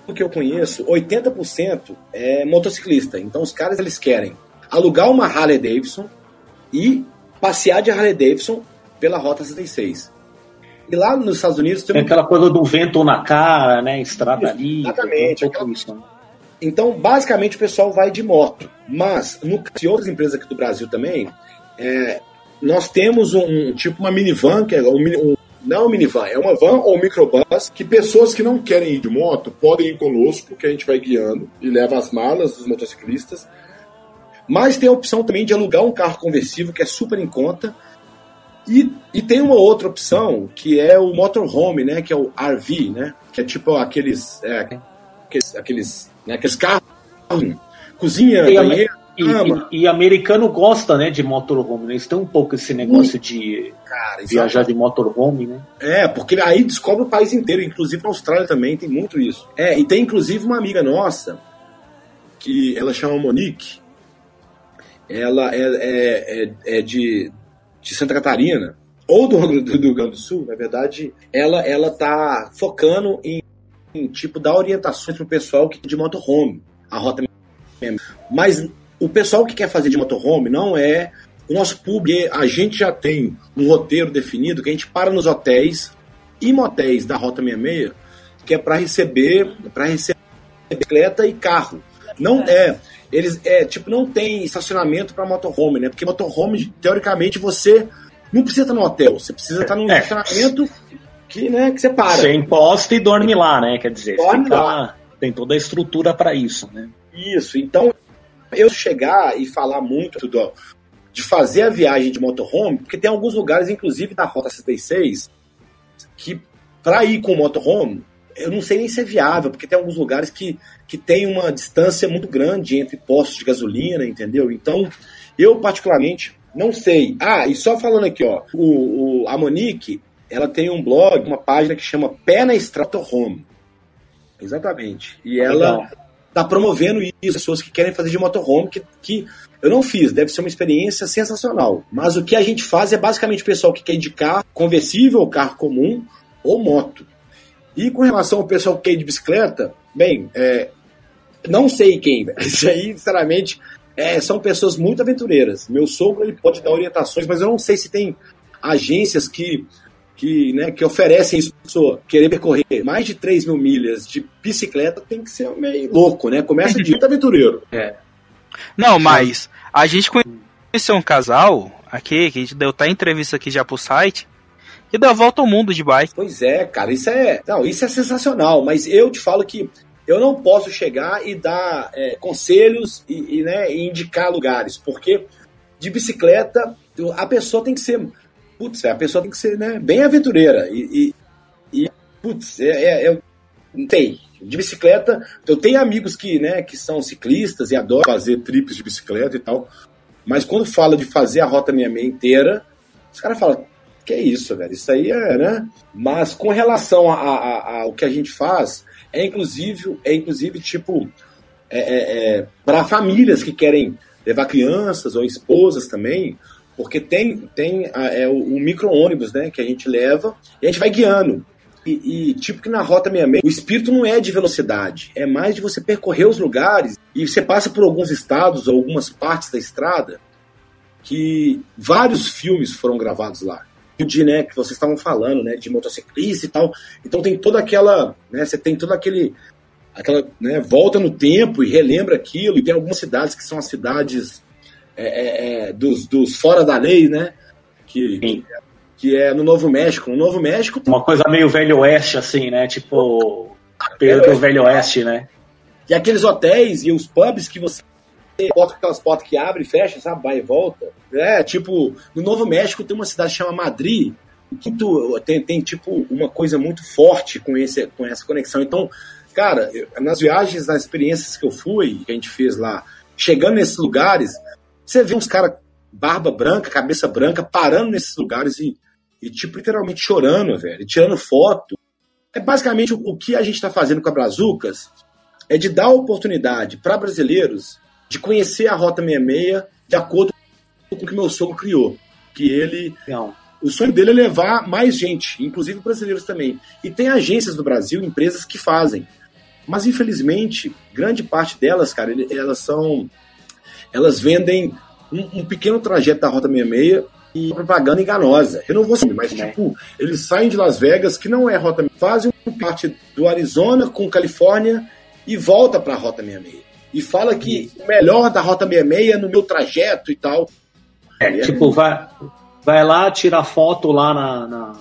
o que eu conheço, 80% é motociclista. Então os caras eles querem alugar uma Harley Davidson e passear de Harley Davidson pela Rota 66. E lá nos Estados Unidos tem um aquela coisa do vento na cara, né? Estrada Isso, ali. exatamente, um aquela- isso, né? Então, basicamente, o pessoal vai de moto. Mas, no caso de outras empresas aqui do Brasil também, é, nós temos um tipo uma minivan, que é um, um- não é uma minivan, é uma van ou microbus. que pessoas que não querem ir de moto podem ir conosco, que a gente vai guiando e leva as malas dos motociclistas. Mas tem a opção também de alugar um carro conversível, que é super em conta. E, e tem uma outra opção, que é o motorhome, né? Que é o RV, né? Que é tipo aqueles. é, aqueles, aqueles, né, aqueles carros. Cozinha, banheiro, e, cama. e- e americano gosta, né, de motorhome, né? Eles têm um pouco esse negócio de Cara, viajar de motorhome, né? É, porque aí descobre o país inteiro, inclusive na Austrália também tem muito isso. É, e tem inclusive uma amiga nossa, que ela chama Monique, ela é, é, é, é de, de Santa Catarina, ou do, do, do Rio Grande do Sul, na verdade, ela, ela tá focando em, em, tipo, dar orientações pro pessoal que de motorhome, a rota mesmo. Mas o pessoal que quer fazer de motorhome não é o nosso público. A gente já tem um roteiro definido que a gente para nos hotéis e motéis da Rota 66, que é para receber, para receber bicicleta e carro. Não é, eles é tipo não tem estacionamento para motorhome, né? Porque motorhome teoricamente você não precisa estar no hotel, você precisa estar num É. estacionamento que, né, que você para. Você encosta e dorme lá, né? Quer dizer, Dorme fica- lá. tem toda a estrutura para isso, né? Isso, então eu chegar e falar muito do, de fazer a viagem de motorhome, porque tem alguns lugares, inclusive da Rota 66, que para ir com motorhome, eu não sei nem se é viável, porque tem alguns lugares que, que tem uma distância muito grande entre postos de gasolina, entendeu? Então, eu particularmente não sei. Ah, e só falando aqui, ó, o, o- a Monique, ela tem um blog, uma página que chama Pé na Estrada Home. Exatamente. E ela Legal. Tá promovendo isso, pessoas que querem fazer de motorhome, que, que eu não fiz, deve ser uma experiência sensacional. Mas o que a gente faz é basicamente o pessoal que quer de carro conversível, carro comum ou moto. E com relação ao pessoal que quer de bicicleta, bem, é, não sei quem, isso aí, sinceramente, é, são pessoas muito aventureiras. Meu sogro ele pode dar orientações, mas eu não sei se tem agências que que, né, que oferecem isso pessoa. Querer percorrer mais de 3 mil milhas de bicicleta tem que ser meio louco, né? Começa de aventureiro. Não, mas a gente conheceu um casal aqui, que a gente deu até entrevista aqui já pro site, que deu a volta ao mundo de bike. Pois é, cara, isso é. Não, isso é sensacional, mas eu te falo que eu não posso chegar e dar é, conselhos e, e, né, e indicar lugares, porque de bicicleta a pessoa tem que ser. Putz, a pessoa tem que ser né, bem aventureira. E, e, e putz, é, é, é, tem. De bicicleta, eu tenho amigos que, né, que são ciclistas e adoram fazer trips de bicicleta e tal. Mas quando fala de fazer a rota 66 inteira, os caras falam, que é isso, velho? Isso aí é, né? Mas com relação ao que a gente faz, é inclusive, é inclusive tipo, é, para famílias que querem levar crianças ou esposas também, porque tem, tem a- é, o, o micro-ônibus, né, que a gente leva e a gente vai guiando. E, e, tipo que na Rota 66, o espírito não é de velocidade, é mais de você percorrer os lugares e você passa por alguns estados algumas partes da estrada que vários filmes foram gravados lá. De, né, que vocês estavam falando, né, de motociclista e tal. Então tem toda aquela, né, você tem todo aquele aquela, né, volta no tempo e relembra aquilo. E tem algumas cidades que são as cidades é, é, é, dos, dos fora da lei, né, que, Sim. que é no Novo México. No Novo México tem Uma coisa meio velho oeste, assim, né? Tipo, período do velho oeste, né? E aqueles hotéis e os pubs que você bota aquelas portas que abre e fecha, sabe? Vai e volta. É, tipo, no Novo México tem uma cidade que chama Madrid, que tu, tem, tem, tipo, uma coisa muito forte com, esse, com essa conexão. Então, cara, eu- nas viagens, nas experiências que eu fui, que a gente fez lá, chegando nesses lugares, você vê uns caras barba branca, cabeça branca, parando nesses lugares e, e tipo, literalmente chorando, velho, e tirando foto. É basicamente o, o que a gente está fazendo com a Brazucas, é de dar oportunidade para brasileiros de conhecer a Rota 66 de acordo com o que meu sogro criou. Que ele. Não. O sonho dele é levar mais gente, inclusive brasileiros também. E tem agências no Brasil, empresas que fazem. Mas infelizmente, grande parte delas, cara, elas são. Elas vendem um, um pequeno trajeto da Rota 66 e propaganda enganosa. Eu não vou saber, mas tipo, eles saem de Las Vegas, que não é Rota 66, fazem parte do Arizona com Califórnia e volta pra Rota 66. E fala que o melhor da Rota 66 é no meu trajeto e tal. É, tipo, vai, vai lá, tira foto lá na, na-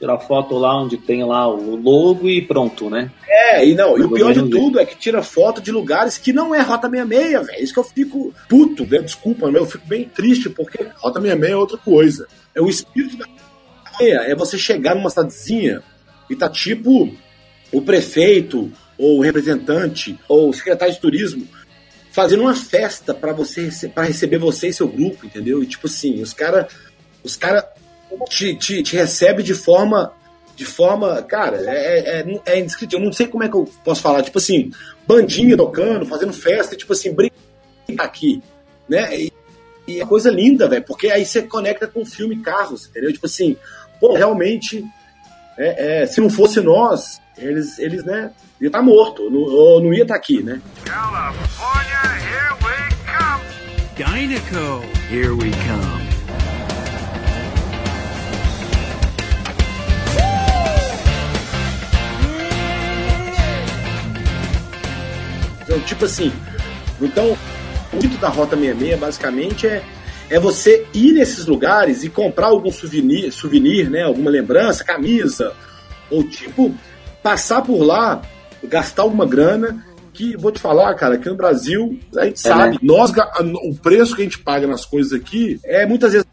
Tira foto lá onde tem lá o logo e pronto, né? É, e não, e o pior de tudo é que tira foto de lugares que não é Rota 66, velho. Isso que eu fico puto, né? desculpa, eu fico bem triste, porque Rota 66 é outra coisa. É o espírito da Rota 66, é você chegar numa cidadezinha e tá tipo o prefeito, ou o representante, ou o secretário de turismo fazendo uma festa para você para receber você e seu grupo, entendeu? E tipo assim, os cara os cara te, te, te recebe de forma de forma, cara, é, é, é indescritível. Eu não sei como é que eu posso falar. Tipo assim, bandinha tocando, fazendo festa, tipo assim, brincar aqui, né? E, e é coisa linda, velho, porque aí você conecta com o filme Carros, entendeu? Tipo assim, pô, realmente, é, é, se não fosse nós, eles, eles né, ia estar morto, não, ou não ia estar aqui, né? Dynaco, here we come. Então, tipo assim, então, o dito da Rota 66 basicamente é, é você ir nesses lugares e comprar algum souvenir, souvenir, né, alguma lembrança, camisa, ou tipo, passar por lá, gastar alguma grana, que vou te falar, cara, aqui no Brasil, a gente É, sabe, né? nós, o preço que a gente paga nas coisas aqui é muitas vezes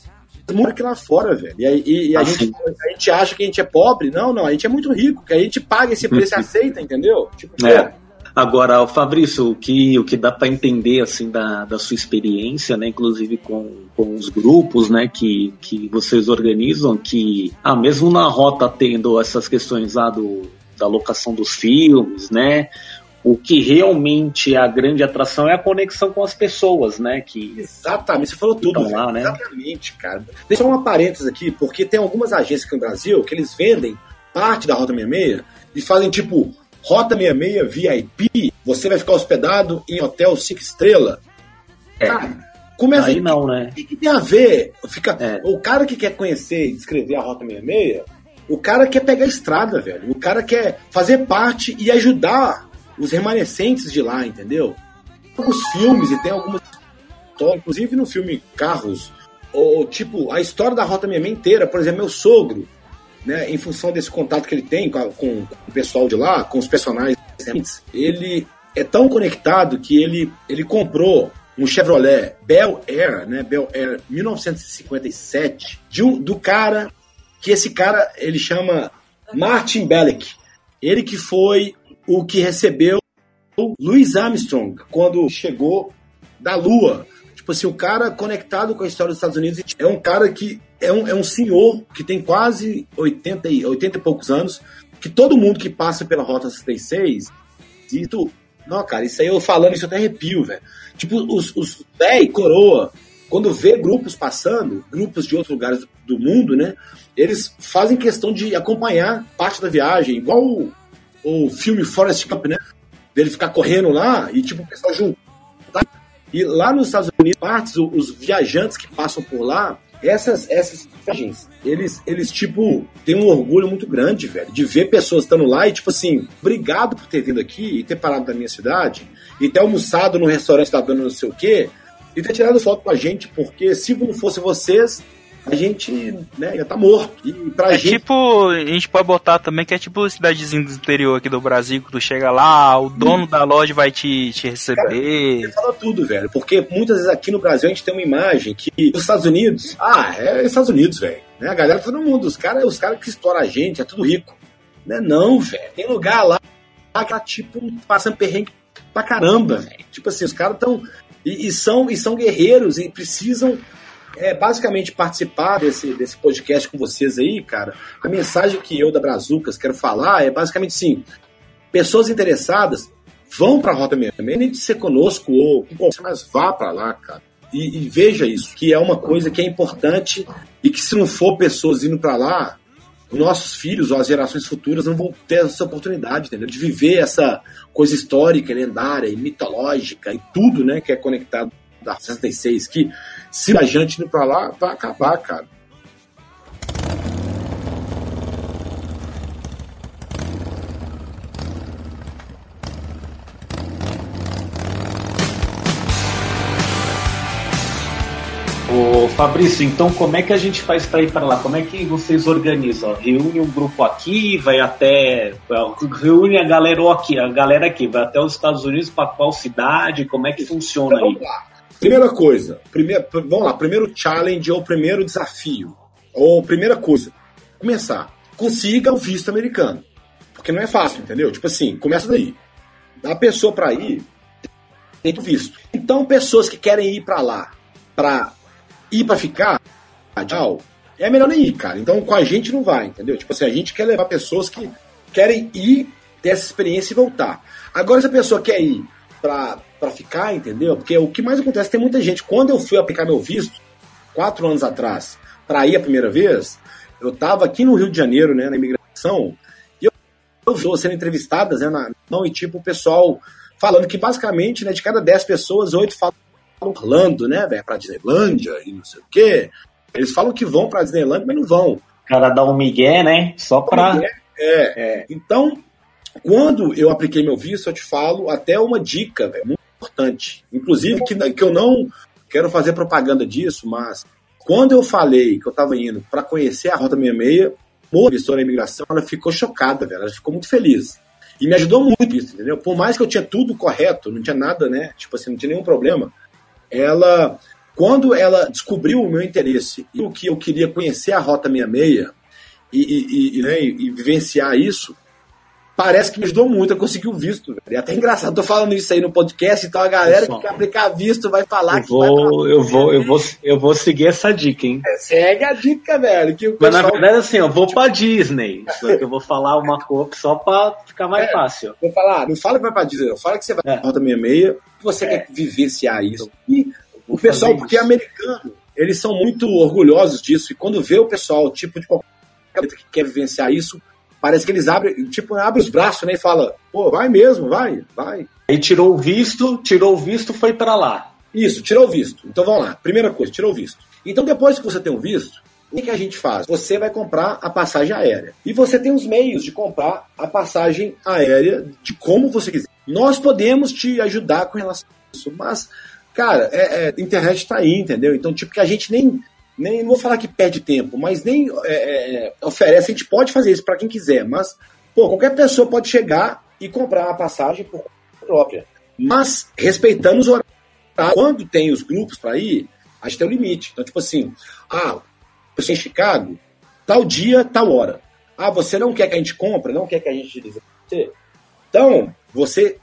muito que lá fora, velho. E, e- e a, Ah, gente, a gente acha que a gente é pobre. Não, não, a gente é muito rico, que a gente paga esse preço e aceita, entendeu? Tipo, É. Agora, o Fabrício, o que, o que dá para entender assim da, da sua experiência, né, inclusive com, com os grupos, né, que, que vocês organizam, que ah, mesmo na rota tendo essas questões lá do, da locação dos filmes, né, o que realmente é a grande atração é a conexão com as pessoas, né, que Exatamente, você falou tudo. Lá, né? Exatamente, cara. Deixa eu uma parênteses aqui, porque tem algumas agências aqui no Brasil que eles vendem parte da Rota 66 e fazem tipo Rota 66 VIP, você vai ficar hospedado em hotel 5 estrelas. É. Cara, começa aí não, né? O que, que tem a ver? Fica, É. O cara que quer conhecer e descrever a Rota 66, o cara quer pegar a estrada, velho. O cara quer fazer parte e ajudar os remanescentes de lá, entendeu? Alguns filmes e tem algumas histórias, inclusive no filme Carros, ou tipo, a história da Rota 66 inteira, por exemplo, meu sogro, né, em função desse contato que ele tem com, a- com o pessoal de lá, com os personagens, ele é tão conectado que ele, ele comprou um Chevrolet Bel Air, né, Bel Air 1957, de um, do cara que esse cara ele chama Martin Bellick. Ele que foi o que recebeu Louis Armstrong quando chegou da Lua. Tipo assim, o cara conectado com a história dos Estados Unidos é um cara que é um, é um senhor que tem quase 80 e, 80 e poucos anos, que todo mundo que passa pela Rota 66, isso, não, cara, isso aí eu falando, isso eu até arrepio, velho. Tipo, os, os véi, coroa, quando vê grupos passando, grupos de outros lugares do mundo, né? Eles fazem questão de acompanhar parte da viagem, igual o, o filme Forrest Gump, né? Dele ficar correndo lá e, tipo, o pessoal juntar. E lá nos Estados Unidos, partes, os viajantes que passam por lá, essas, essas viagens, eles, eles, tipo, têm um orgulho muito grande, velho, de ver pessoas estando lá e, tipo assim, obrigado por ter vindo aqui e ter parado na minha cidade e ter almoçado no restaurante da dona não sei o quê e ter tirado foto com a gente, porque se não fosse vocês, a gente, né, ia estar morto. E pra É gente. tipo, a gente pode botar também que é tipo cidadezinha do interior aqui do Brasil, que tu chega lá, o dono da loja vai te, te receber. Você fala tudo, velho. Porque muitas vezes aqui no Brasil a gente tem uma imagem que os Estados Unidos. Ah, é Estados Unidos, velho. Né? A galera, todo mundo. Os caras os cara que estouram a gente, é tudo rico. Né? Não, velho. Tem lugar lá que tá tipo passando perrengue pra caramba, velho. Tipo assim, os caras estão. E, e são, e são guerreiros e precisam é basicamente participar desse, desse podcast com vocês aí, cara. A mensagem que eu da Brazucas quero falar é basicamente sim: pessoas interessadas vão para a Rota 66, nem de ser conosco ou você, mas vá para lá, cara. E, e, veja isso, que é uma coisa que é importante e que se não for pessoas indo para lá, os nossos filhos ou as gerações futuras não vão ter essa oportunidade, entendeu? De viver essa coisa histórica, lendária e mitológica e tudo, né, que é conectado da 66, que se a gente indo para lá, vai acabar, cara. Ô Fabrício, então como é que a gente faz para ir para lá? Como é que vocês organizam? Reúne um grupo aqui, vai até. Reúne a galera aqui, a galera aqui, vai até os Estados Unidos para qual cidade? Como é que funciona então, aí? Vamos lá. Primeira coisa, primeiro, vamos lá, primeiro challenge ou primeiro desafio, ou primeira coisa, começar, consiga o visto americano, porque não é fácil, entendeu? Tipo assim, começa daí, a pessoa para ir tem visto. Então, pessoas que querem ir para lá, para ir para ficar, tchau, é melhor nem ir, cara. Então, com a gente não vai, entendeu? Tipo assim, a gente quer levar pessoas que querem ir, ter essa experiência e voltar. Agora, se a pessoa quer ir pra, pra ficar, entendeu? Porque o que mais acontece, tem muita gente. Quando eu fui aplicar meu visto, quatro anos atrás, para ir a primeira vez, eu tava aqui no Rio de Janeiro, né, na imigração, e eu, eu vi sendo entrevistadas, né, na, não, e tipo, o pessoal falando que basicamente, né, de cada dez pessoas, oito falam Orlando, né, velho, pra Disneylândia e não sei o quê. Eles falam que vão pra Disneylândia, mas não vão. O cara dá um migué, né? Só pra. É. é. Então, quando eu apliquei meu visto, eu te falo até uma dica, velho, muito importante. Inclusive, que, que eu não quero fazer propaganda disso, mas quando eu falei que eu tava indo para conhecer a Rota 66, a gestora da imigração, ela ficou chocada, velho. Ela ficou muito feliz. E me ajudou muito isso, entendeu? Por mais que eu tinha tudo correto, não tinha nada, né? Tipo assim, não tinha nenhum problema ela, quando ela descobriu o meu interesse e o que eu queria conhecer a Rota 66 e, e, e, né, e vivenciar isso, parece que me ajudou muito a conseguir o visto. Velho. É até engraçado, tô falando isso aí no podcast, então a galera que quer aplicar visto vai falar eu que vou, vai eu vou, eu vou, eu vou seguir essa dica, hein? É, segue a dica, velho. Que Mas na verdade, assim, eu vou pra Disney. Só que eu vou falar uma coisa só pra ficar mais É. fácil. Vou falar, não fala que vai pra Disney, não. Fala que você vai É. pra Rota 66, que você quer vivenciar isso. E o pessoal, porque isso. americano, eles são muito orgulhosos disso. E quando vê o pessoal, tipo, de qualquer que quer vivenciar isso, parece que eles abrem, tipo, abrem os braços, né? E fala, pô, vai mesmo, vai, vai. Aí tirou o visto, tirou o visto, foi pra lá. Isso, tirou o visto. Então vamos lá. Primeira coisa, tirou o visto. Então depois que você tem o visto, o que, a gente faz? Você vai comprar a passagem aérea. E você tem os meios de comprar a passagem aérea de como você quiser. Nós podemos te ajudar com relação a isso, mas, cara, é, é, a internet tá aí, entendeu? Então, tipo, que a gente nem. Nem, não vou falar que perde tempo, mas nem é, é, oferece, a gente pode fazer isso para quem quiser, mas, pô, qualquer pessoa pode chegar e comprar a passagem por conta própria. Mas respeitando os horários? Quando tem os grupos para ir, a gente tem um limite. Então, tipo assim, ah, você em Chicago, tal dia, tal hora. Ah, você não quer que a gente compre, não quer que a gente você. Então, você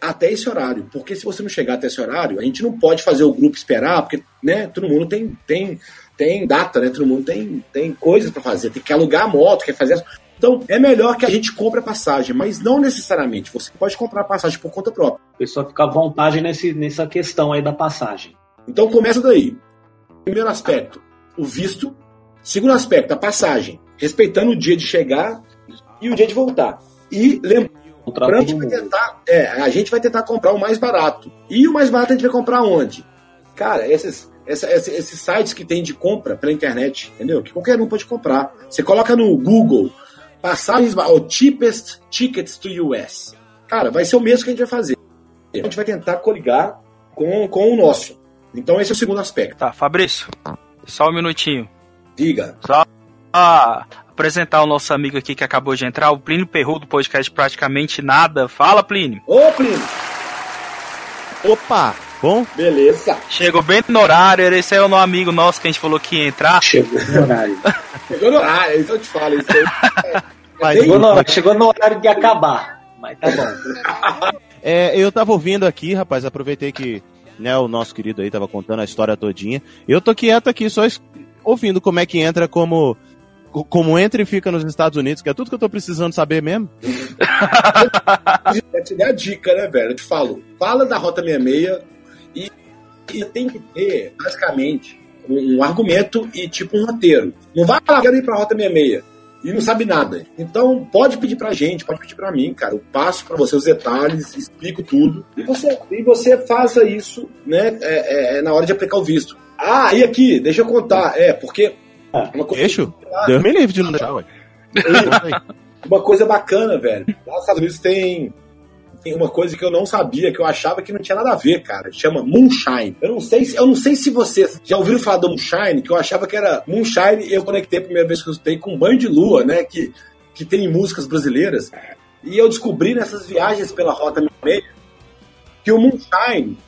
até esse horário, porque se você não chegar até esse horário, a gente não pode fazer o grupo esperar, porque, né, todo mundo tem tem tem data, né? Todo mundo tem tem coisas para fazer, tem que alugar a moto, quer fazer então, é melhor que a gente compre a passagem, mas não necessariamente. Você pode comprar a passagem por conta própria. A pessoa fica à vontade nesse, nessa questão aí da passagem. Então começa daí. Primeiro aspecto, o visto. Segundo aspecto, a passagem. Respeitando o dia de chegar e o dia de voltar. E lembrando, Contrato a gente vai tentar, é, a gente vai tentar comprar o mais barato. E o mais barato a gente vai comprar onde? Cara, esses, essa- esse- esses sites que tem de compra pela internet, entendeu? Que qualquer um pode comprar. Você coloca no Google passagens, o cheapest tickets to US. Cara, vai ser o mesmo que a gente vai fazer. A gente vai tentar coligar com, com o nosso. Então esse é o segundo aspecto. Tá, Fabrício, só um minutinho. Diga. Só ah, apresentar o nosso amigo aqui que acabou de entrar, o Plínio Perru do podcast Praticamente Nada. Fala, Plínio. Ô, Plínio. Opa, bom? Beleza. Chegou bem no horário, esse é o nosso amigo nosso que a gente falou que ia entrar. Chegou no horário. Chegou no horário, isso eu te falo. Isso aí. Mas- chegou, no, chegou no horário de acabar. Mas tá bom. É, eu tava ouvindo aqui, rapaz, aproveitei que né? O nosso querido aí tava contando a história todinha. Eu tô quieto aqui só ouvindo como é que entra como co- como entra e fica nos Estados Unidos, que é tudo que eu tô precisando saber mesmo. Eu te dei a dica, né, velho? Eu te falo, fala da Rota 66 e, e tem que ter, basicamente, um, um argumento e tipo um roteiro. Não vai falar, quero ir pra Rota 66 e não sabe nada. Então, pode pedir pra gente, pode pedir pra mim, cara. Eu passo pra você os detalhes, explico tudo. E você, e você faça isso, né, é, é, na hora de aplicar o visto. Ah, e aqui, deixa eu contar. É, porque. Uma coisa, Deixa? Deus me livre de não deixar, ué. uma coisa bacana, velho. Lá nos Estados Unidos tem, tem uma coisa que eu não sabia, que eu achava que não tinha nada a ver, cara. Chama Moonshine. Eu não sei se, eu não sei se vocês já ouviram falar do Moonshine, que eu achava que era Moonshine e eu conectei a primeira vez que eu escutei com Banho de Lua, né? Que, que tem músicas brasileiras. E eu descobri nessas viagens pela Rota 66 que o Moonshine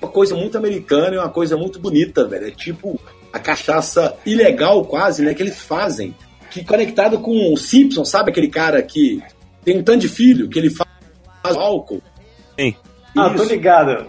é uma coisa muito americana e uma coisa muito bonita, velho. É tipo a cachaça ilegal quase, né? Que eles fazem. Que conectado com o Simpson, sabe aquele cara que tem um tanto de filho, que ele faz álcool? Sim. Ah, tô ligado.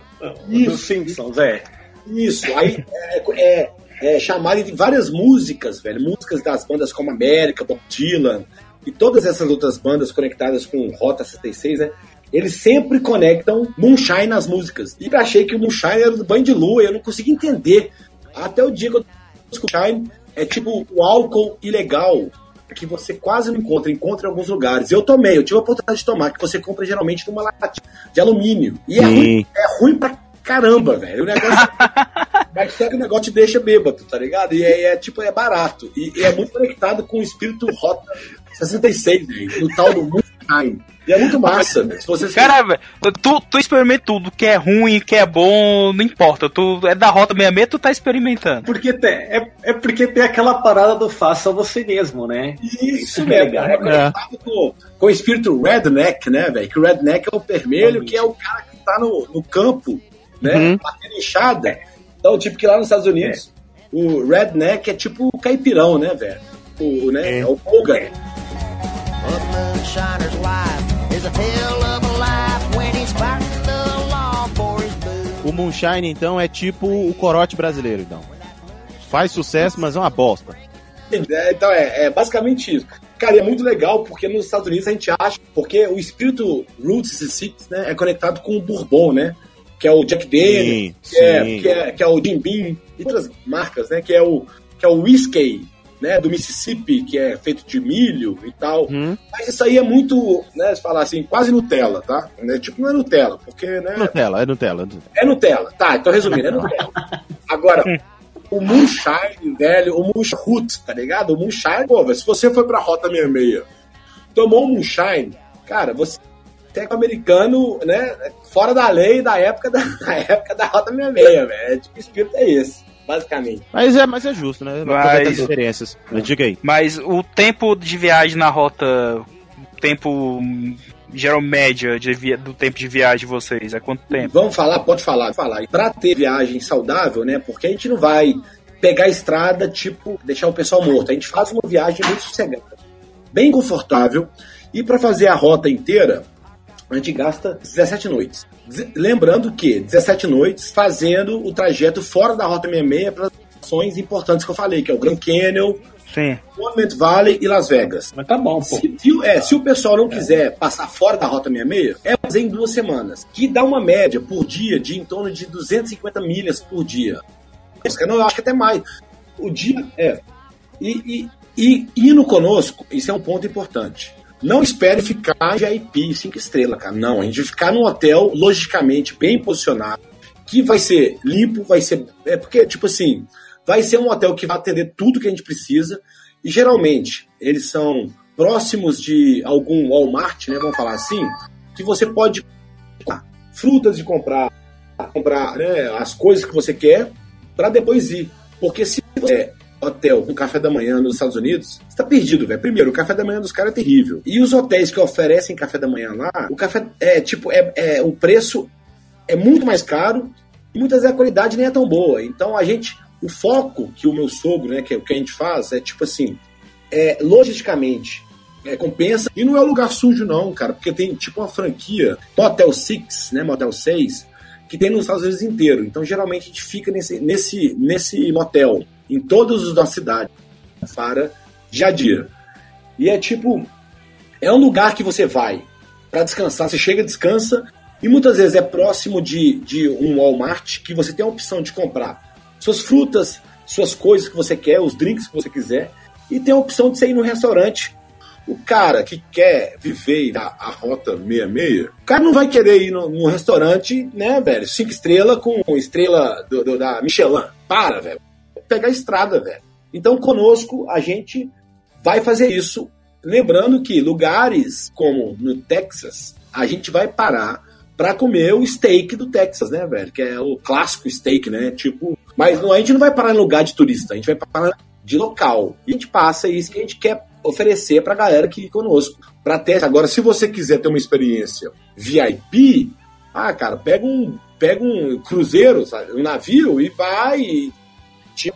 Isso. Dos Simpsons, é. Isso, aí é, é, é chamarem de várias músicas, velho. Músicas das bandas como América, Bob Dylan e todas essas outras bandas conectadas com Rota 66, né? Eles sempre conectam Moonshine nas músicas. E eu achei que o Moonshine era do Banho de Lua, e eu não consegui entender. Até o dia que eu Moonshine é tipo o álcool ilegal que você quase não encontra, encontra em alguns lugares. Eu tomei, eu tive a oportunidade de tomar, que você compra geralmente numa latinha de alumínio. E é Sim. ruim, é ruim pra caramba, velho. O negócio mas só que o negócio te deixa bêbado, tá ligado? E é, é, tipo, é barato. E, e é muito conectado com o espírito Rota 66, velho. O tal do Moonshine. E é muito massa, velho. Se você Cara, velho, tu, tu experimenta tudo, que é ruim, que é bom, não importa. Tu é da Rota 66, tu tá experimentando. Porque tem, é, é porque tem aquela parada do faça você mesmo, né? Isso é mesmo, legal. é conectado com, com o espírito redneck, né, velho? Que o redneck é o vermelho, que é o cara que tá no, no campo, né? Uhum. Batendo enxada. Então, tipo, que lá nos Estados Unidos, o redneck é tipo o caipirão, né, velho? O, né, é. o Hogan. Moonshiner's O Moonshine, então, é tipo o corote brasileiro, então. Faz sucesso, mas é uma bosta. É, então, é, é basicamente isso. Cara, e é muito legal porque nos Estados Unidos a gente acha, porque o espírito Roots 66 né, é conectado com o Bourbon, né? Que é o Jack Daniels, Sim, que, é, que, é, que é o Jim Beam e outras marcas, né? Que é o, que é o Whiskey, né? Do Mississippi, que é feito de milho e tal. Uhum. Mas isso aí é muito, né? Se falar assim, quase Nutella, tá? Né, tipo, não é Nutella, porque, né? Nutella, é Nutella. É Nutella. Tá, então resumindo, é Nutella. Agora, o Moonshine, velho, o Moonshine tá ligado? O Moonshine, pô, velho, se você foi pra Rota 66, tomou um Moonshine, cara, você é um americano, né, fora da lei da época da, da época da Rota 66, velho. É, tipo, o espírito é esse, basicamente. Mas é, mas é justo, né? Mas- as experiências. Mas diga aí. Mas o tempo de viagem na rota. O tempo geral média de via- do tempo de viagem de vocês é quanto tempo? Vamos falar, pode falar, falar. E pra ter viagem saudável, né, porque a gente não vai pegar a estrada, tipo, deixar o pessoal morto. A gente faz uma viagem muito sossegada, bem confortável. E pra fazer a rota inteira, a gente gasta 17 noites. Lembrando que 17 noites fazendo o trajeto fora da Rota 66 para ações importantes que eu falei, que é o Grand Canyon, Sim. Monument Valley e Las Vegas. Mas tá bom, pô. Se, se o- é, se o pessoal não quiser passar fora da Rota 66, é fazer em duas semanas, que dá uma média por dia de em torno de 250 milhas por dia. Não, eu acho que até mais. O dia é. E, e, e indo conosco, isso é um ponto importante. Não espere ficar VIP 5 estrelas, cara. Não, a gente vai ficar num hotel logicamente bem posicionado, que vai ser limpo, vai ser. É porque, tipo assim, vai ser um hotel que vai atender tudo que a gente precisa. E geralmente eles são próximos de algum Walmart, né? Vamos falar assim, que você pode comprar frutas de comprar, comprar né, as coisas que você quer para depois ir. Porque se você hotel com café da manhã nos Estados Unidos, você tá perdido, velho. Primeiro, o café da manhã dos caras é terrível. E os hotéis que oferecem café da manhã lá, o café é tipo, é, é o preço é muito mais caro e muitas vezes a qualidade nem é tão boa. Então a gente, o foco que o meu sogro, né, que é o que a gente faz, é tipo assim, é logisticamente é, compensa. E não é um lugar sujo, não, cara, porque tem tipo uma franquia, Motel Six, né? Motel 6, que tem nos Estados Unidos inteiro. Então, geralmente, a gente fica nesse, nesse, nesse motel, em todos os da cidade, para dia. E é tipo, é um lugar que você vai para descansar. Você chega, descansa, e muitas vezes é próximo de, de um Walmart que você tem a opção de comprar suas frutas, suas coisas que você quer, os drinks que você quiser, e tem a opção de você ir no restaurante. O cara que quer viver a, a rota 66, o cara não vai querer ir no, no restaurante, né, velho? Cinco estrelas com estrela do, do, da Michelin. Para, velho. Pegar a estrada, velho. Então, conosco, a gente vai fazer isso. Lembrando que lugares como no Texas, a gente vai parar para comer o steak do Texas, né, velho? Que é o clássico steak, né? Tipo. Mas a gente não vai parar em lugar de turista, a gente vai parar de local. E a gente passa isso que a gente quer oferecer pra galera que conosco. Pra ter. Agora, se você quiser ter uma experiência VIP, ah, cara, pega um. Pega um cruzeiro, sabe? um navio e vai.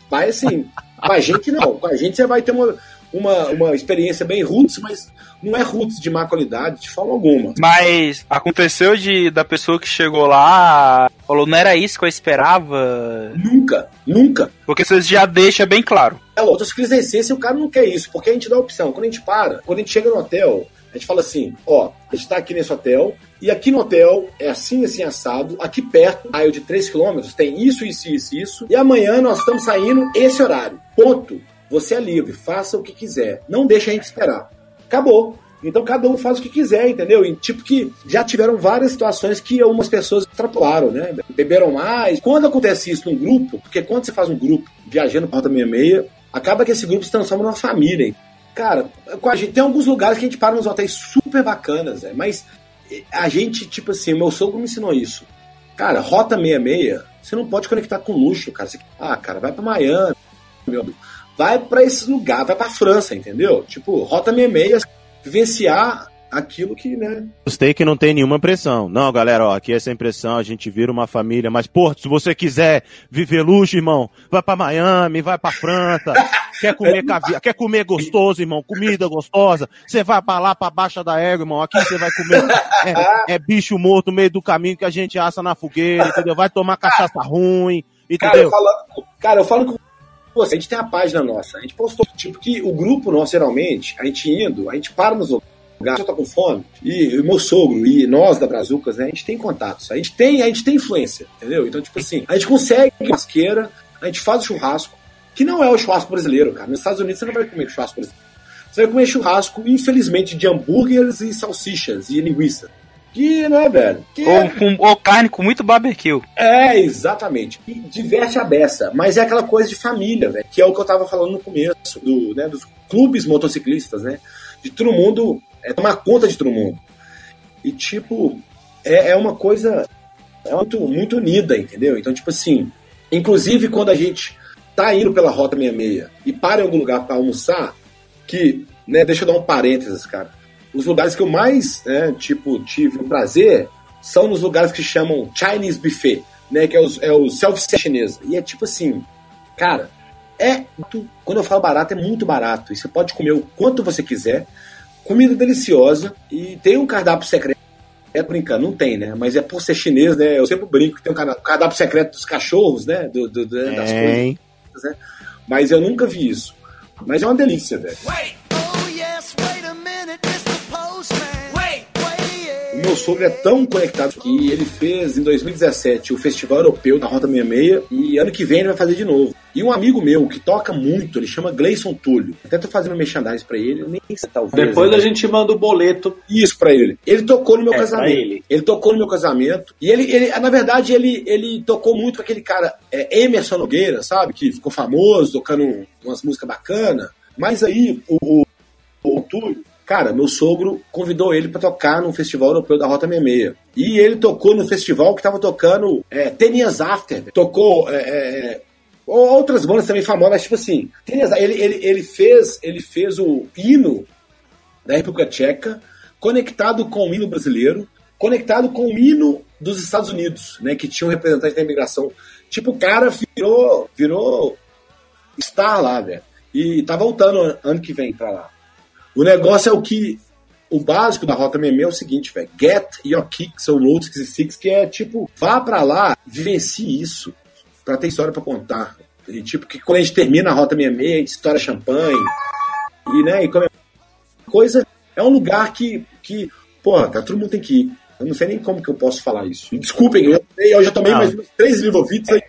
Vai assim. Com a gente não. Com a gente você vai ter uma, uma, uma experiência bem roots, mas não é roots de má qualidade de forma alguma. Mas aconteceu de da pessoa que chegou lá, falou, não era isso que eu esperava? Nunca, nunca. Porque vocês já deixam bem claro. É, outras crises da essência o cara não quer isso, porque a gente dá a opção. Quando a gente para, quando a gente chega no hotel, a gente fala assim, ó, a gente tá aqui nesse hotel, e aqui no hotel é assim, assim, assado, aqui perto, raio de 3 km, tem isso, isso, isso, isso, e amanhã nós estamos saindo esse horário. Ponto. Você é livre, faça o que quiser. Não deixa a gente esperar. Acabou. Então cada um faz o que quiser, entendeu? E tipo que já tiveram várias situações que algumas pessoas extrapolaram, né? Beberam mais. Quando acontece isso num grupo, porque quando você faz um grupo viajando para Rota 66, acaba que esse grupo se transforma numa família. Cara, com a gente, tem alguns lugares que a gente para nos hotéis super bacanas, né? mas a gente, tipo assim, meu sogro me ensinou isso. Cara, Rota 66, você não pode conectar com luxo, cara. Você, ah, cara, vai para Miami, meu amigo vai para esse lugar, vai para França, entendeu? Tipo, rota 66, vivenciar aquilo que, né? Gostei que não tem nenhuma pressão. Não, galera, ó, aqui é sem pressão, a gente vira uma família, mas, pô, se você quiser viver luxo, irmão, vai para Miami, vai para França, quer comer caviar, quer comer gostoso, irmão, comida gostosa, você vai para lá, pra Baixa da Égua, irmão, aqui você vai comer é, é, bicho morto no meio do caminho que a gente assa na fogueira, entendeu? Vai tomar cachaça ruim, entendeu? Cara, eu falo, cara, eu falo com Pô, a gente tem a página nossa, a gente postou, tipo, que o grupo nosso, geralmente, a gente indo, a gente para nos lugares, eu tô com fome, e o meu sogro e nós da Brazucas, né, a gente tem contatos, a gente tem, a gente tem influência, entendeu? Então, tipo assim, a gente consegue masqueira, a gente faz o churrasco, que não é o churrasco brasileiro, cara. Nos Estados Unidos você não vai comer churrasco brasileiro. Você vai comer churrasco, infelizmente, de hambúrgueres e salsichas e linguiça. Que, né, velho? Que ou, é... com, ou carne com muito barbecue. É, exatamente. E diverte a beça. Mas é aquela coisa de família, velho. Que é o que eu tava falando no começo, do, né, dos clubes motociclistas, né? De todo mundo é, tomar conta de todo mundo. E, tipo, é, é uma coisa é muito, muito unida, entendeu? Então, tipo assim, inclusive quando a gente tá indo pela Rota 66 e para em algum lugar para almoçar, que, né, deixa eu dar um parênteses, cara os lugares que eu mais, né, tipo, tive o prazer são nos lugares que chamam Chinese Buffet, né, que é o, é o self-service chinês. E é tipo assim, cara, é quando eu falo barato, é muito barato. E você pode comer o quanto você quiser, comida deliciosa e tem um cardápio secreto. É brincando, não tem, né? Mas é por ser chinês, né? Eu sempre brinco que tem um cardápio secreto dos cachorros, né? Do, do, do das coisas. Né? Mas eu nunca vi isso. Mas é uma delícia, velho. meu sogro é tão conectado que ele fez em 2017 o Festival Europeu da Rota 66 e ano que vem ele vai fazer de novo. E um amigo meu que toca muito, ele chama Gleison Túlio. Até tô fazendo merchandising pra ele, nem sei talvez. Depois né? a gente manda o boleto. Isso pra ele. Ele tocou no meu é, casamento. Ele. ele. tocou no meu casamento. E ele, ele na verdade, ele, ele tocou muito com aquele cara, é, Emerson Nogueira, sabe? Que ficou famoso, tocando umas músicas bacanas. Mas aí, o, o, o Túlio, Cara, meu sogro convidou ele para tocar no Festival Europeu da Rota 66. E ele tocou no festival que tava tocando é, Ten Years After. Tocou é, é, outras bandas também famosas, tipo assim. Ele, ele, ele, fez, ele fez o hino da República Tcheca conectado com o hino brasileiro, conectado com o hino dos Estados Unidos, né? Que tinha um representante da imigração. Tipo, o cara virou, virou star lá, velho. E tá voltando ano que vem pra lá. O negócio é o que o básico da Rota 66 é o seguinte, velho. Get your kicks ou Road 66, que é tipo, vá pra lá, vivencie isso, pra ter história pra contar. E tipo, que quando a gente termina a Rota 66, a gente estoura champanhe. E, né, e come coisa. É um lugar que, que porra, tá, todo mundo tem que ir. Eu não sei nem como que eu posso falar isso. E desculpem, eu, eu já tomei Não. mais uns três Livovites aí.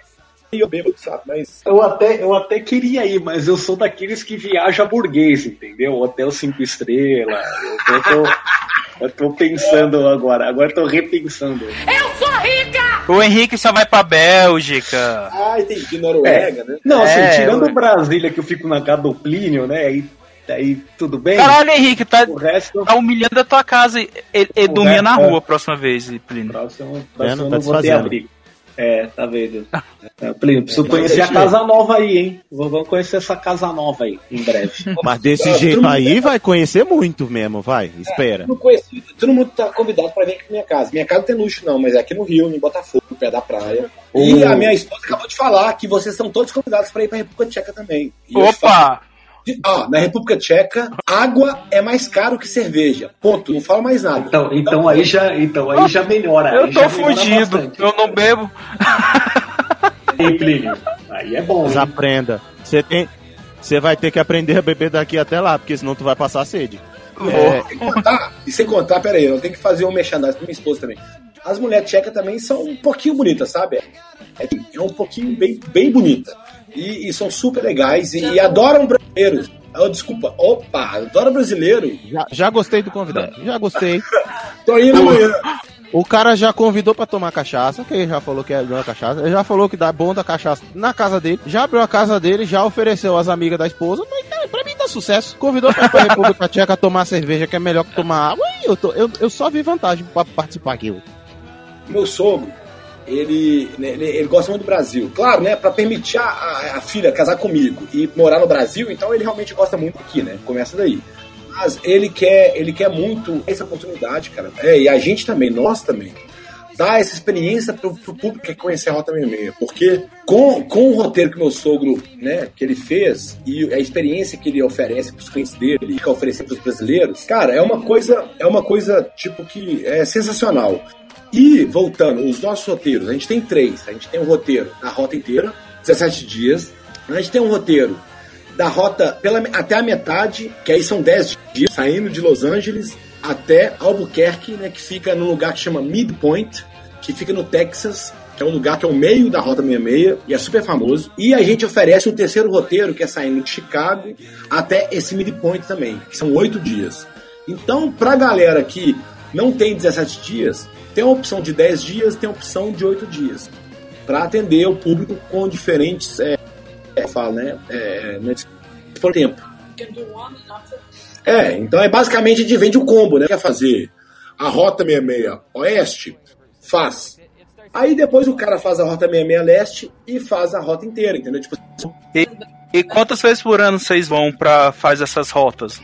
E eu bebo, sabe? Mas. Eu até, eu até queria ir, mas eu sou daqueles que viaja burguês, entendeu? Hotel cinco estrelas. Eu tô, eu tô- eu tô pensando agora, agora eu tô repensando. Eu sou rica! O Henrique só vai pra Bélgica. Ah, entendi. Noruega, É. né? Não, assim, É, tirando eu- Brasília que eu fico na casa do Plínio, né? Aí, aí tudo bem. Caralho, Henrique, tá, O resto. tá humilhando a tua casa e, e, e dormir resto, na é. rua a próxima vez, Plínio. Próximo, É, próximo não eu tá não vou ter abrigo. É, tá vendo? É, Plínio, preciso É, conhecer a casa nova aí, hein? Vamos conhecer essa casa nova aí, em breve. Mas desse Ah, jeito aí vai conhecer muito mesmo, vai. Espera. Todo mundo conhecido, todo mundo tá convidado pra vir aqui pra minha casa. Minha casa não tem luxo, não, mas é aqui no Rio, em Botafogo, pé da praia. E a minha esposa acabou de falar que vocês são todos convidados pra ir pra República Tcheca também. E Opa! Ó, na República Tcheca, água é mais caro que cerveja. Ponto. Não falo mais nada. Então, então aí já, então aí já melhora. Eu aí tô fudido, bastante. eu não bebo. Hein, Plínio? Aí é bom, Mas hein? aprenda. Você tem. Você vai ter que aprender a beber daqui até lá, porque senão tu vai passar sede. É, Sem contar, e sem contar, pera aí, eu tenho que fazer um merchandising pra minha esposa também. As mulheres tchecas também são um pouquinho bonitas, sabe? É, é um pouquinho bem, bem bonita. E, e são super legais e, e adoram brasileiros. Oh, desculpa, opa, adora brasileiro. já, já gostei do convidado. Já gostei. Tô indo amanhã. O cara já convidou pra tomar cachaça, que ele já falou que é bom a cachaça. Ele já falou que dá bom da cachaça na casa dele. Já abriu a casa dele, já ofereceu às amigas da esposa. Mas tá, pra mim tá sucesso. Convidou pra pra República Tcheca tomar cerveja, que é melhor que tomar água. E eu, tô- eu, eu só vi vantagem pra participar aqui. Meu sogro, ele, né, ele, ele gosta muito do Brasil. Claro, né? Pra permitir a, a- filha casar comigo e morar no Brasil, então ele realmente gosta muito aqui, né? Começa daí. Mas ele quer, ele quer muito essa oportunidade, cara. É, e a gente também, nós também. Dar essa experiência pro, pro público que quer conhecer a Rota 66. Porque com, com o roteiro que meu sogro, né, que ele fez e a experiência que ele oferece pros clientes dele e quer oferecer pros brasileiros, cara, é uma coisa, é uma coisa, tipo, que é sensacional. E, voltando, os nossos roteiros, a gente tem três. A gente tem um roteiro da rota inteira, 17 dias. A gente tem um roteiro da rota pela, até a metade, que aí são 10 dias, saindo de Los Angeles até Albuquerque, né, que fica num lugar que chama Midpoint, que fica no Texas, que é um lugar que é o meio da Rota 66 e é super famoso. E a gente oferece um terceiro roteiro, que é saindo de Chicago até esse Midpoint também, que são oito dias. Então, pra galera que não tem 17 dias, tem a opção de 10 dias, tem a opção de 8 dias. Para atender o público com diferentes. É, é, fala, né? É, por tempo. É, então é basicamente a gente vende o combo, né? Quer fazer a Rota 66 Oeste? Faz. Aí depois o cara faz a Rota 66 Leste e faz a rota inteira, entendeu? Tipo, E, e quantas vezes por ano vocês vão pra fazer essas rotas?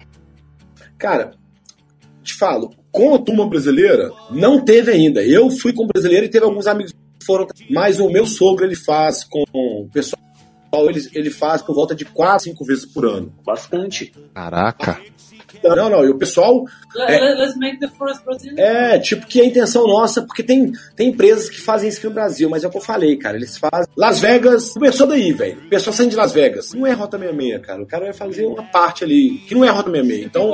Cara, te falo, com a turma brasileira, não teve ainda. Eu fui com brasileiro e teve alguns amigos que foram, mas o meu sogro ele faz com o pessoal, ele, ele faz por volta de 4, 5 vezes por ano. Bastante. Caraca. Não, não, e o pessoal Let, É. let- let's make the first Brazilian. é tipo que a intenção nossa, porque tem, tem empresas que fazem isso aqui no Brasil, mas é o que eu falei, cara. Eles fazem. Las Vegas, começou daí, velho. O pessoal saindo de Las Vegas. Não é Rota 66, cara. O cara vai fazer uma parte ali que não é Rota 66. Então.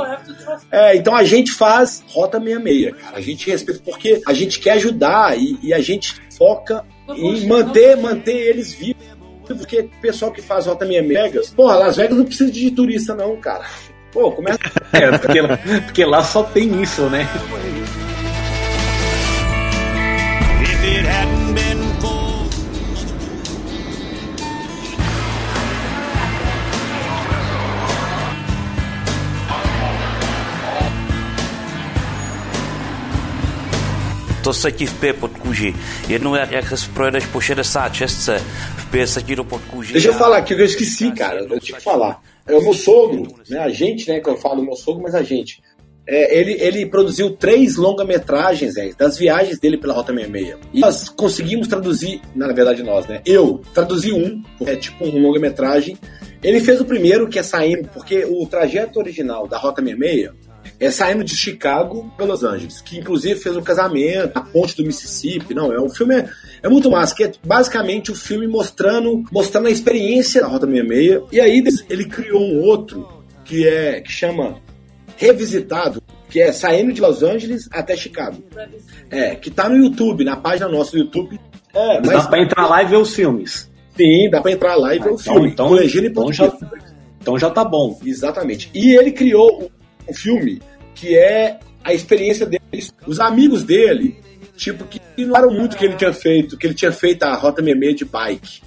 É, então a gente faz Rota 66, cara. A gente respeita porque a gente quer ajudar e, e a gente foca em manter, manter eles vivos. Porque o pessoal que faz rota minha Vegas, porra, Las Vegas não precisa de turista, não, cara. Pô, começa. é, porque, porque lá só tem isso, né? To se ti v pije podkuží. Jednou, jak, jak se projedeš po 60, 66 Deixa eu falar aqui, que eu esqueci, cara. Eu tinha que falar. É o meu sogro, né? A gente, né? Que eu falo meu sogro, mas a gente. É, ele, ele produziu três longa-metragens é, das viagens dele pela Rota 66. E nós conseguimos traduzir, na verdade nós, né? Eu traduzi um, é tipo um longa-metragem. Ele fez o primeiro, que é saindo, porque o trajeto original da Rota 66 é saindo de Chicago para Los Angeles, que inclusive fez um casamento, a ponte do Mississippi. Não, é um filme é, muito massa, que é basicamente o filme mostrando mostrando a experiência da Rota 66. E aí ele criou um outro que é que chama Revisitado, que é saindo de Los Angeles até Chicago. É, que tá no YouTube, na página nossa do YouTube. É, mas dá pra entrar lá e ver os filmes. Sim, dá pra entrar lá e ver Ah, o então- filme. então- com legenda em então já- Então já tá bom. Exatamente. E ele criou um filme que é a experiência dele. Os amigos dele, tipo, que eram muito o que ele tinha feito, que ele tinha feito a Rota 66 de bike.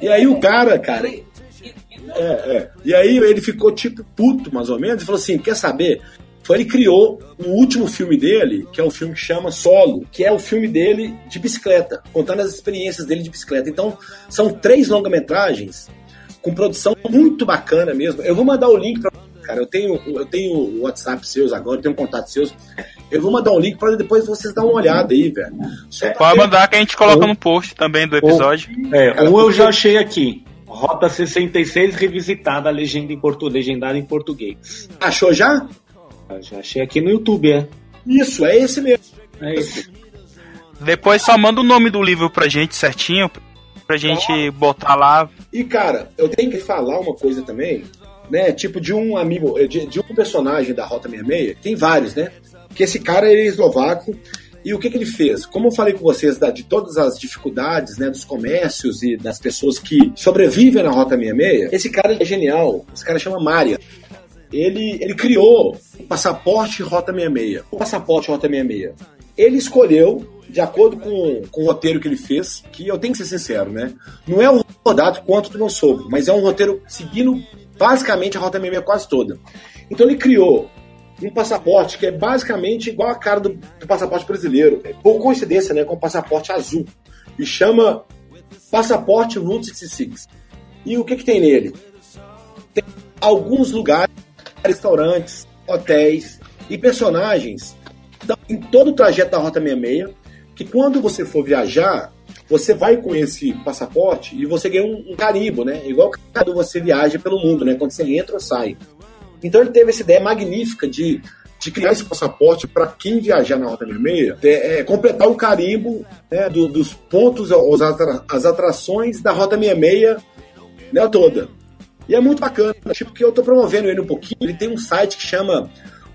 E aí o cara, cara. É, é. E aí ele ficou tipo puto, mais ou menos, e falou assim: quer saber? Foi ele criou o último filme dele, que é um filme que chama Solo, que é o filme dele de bicicleta, contando as experiências dele de bicicleta. Então, são três longa-metragens com produção muito bacana mesmo. Eu vou mandar o link para cara. Eu tenho eu tenho o WhatsApp seus agora, tenho um contato seus. Eu vou mandar um link para depois vocês dar uma olhada aí, velho. Só pra Pode ver- mandar que a gente coloca no post também do episódio. É, Cara, um eu já achei aqui. Rota 66 revisitada, legenda em portu... legendada em português. Achou já? Eu já achei aqui no YouTube, é. Isso, é esse mesmo. É isso. Depois só manda o nome do livro pra gente certinho, pra gente botar lá. E, cara, eu tenho que falar uma coisa também, né? Tipo, de um amigo, de, de um personagem da Rota 66, tem vários, né? Que esse cara ele é eslovaco. E o que, que ele fez? Como eu falei com vocês da- de todas as dificuldades né, dos comércios e das pessoas que sobrevivem na Rota 66, esse cara é genial. Esse cara chama Maria. Ele, ele criou o passaporte Rota 66. O passaporte Rota 66. Ele escolheu, de acordo com, com o roteiro que ele fez, que eu tenho que ser sincero, né? Não é um rodado quanto do meu sogro, mas é um roteiro seguindo basicamente a Rota 66 quase toda. Então ele criou um passaporte que é basicamente igual a cara do, do passaporte brasileiro. É, por coincidência, né? Com o passaporte azul. E chama Passaporte Route 66. E o que, que tem nele? Tem alguns lugares, restaurantes, hotéis e personagens em todo o trajeto da Rota 66, que quando você for viajar, você vai com esse passaporte e você ganha um, um carimbo, né? Igual quando você viaja pelo mundo, né? Quando você entra ou sai. Então ele teve essa ideia magnífica de, de criar esse passaporte para quem viajar na Rota 66, é, é, completar o carimbo né, do- dos pontos, os atra- as atrações da Rota 66 né, toda. E é muito bacana, tipo, que eu tô promovendo ele um pouquinho. Ele tem um site que chama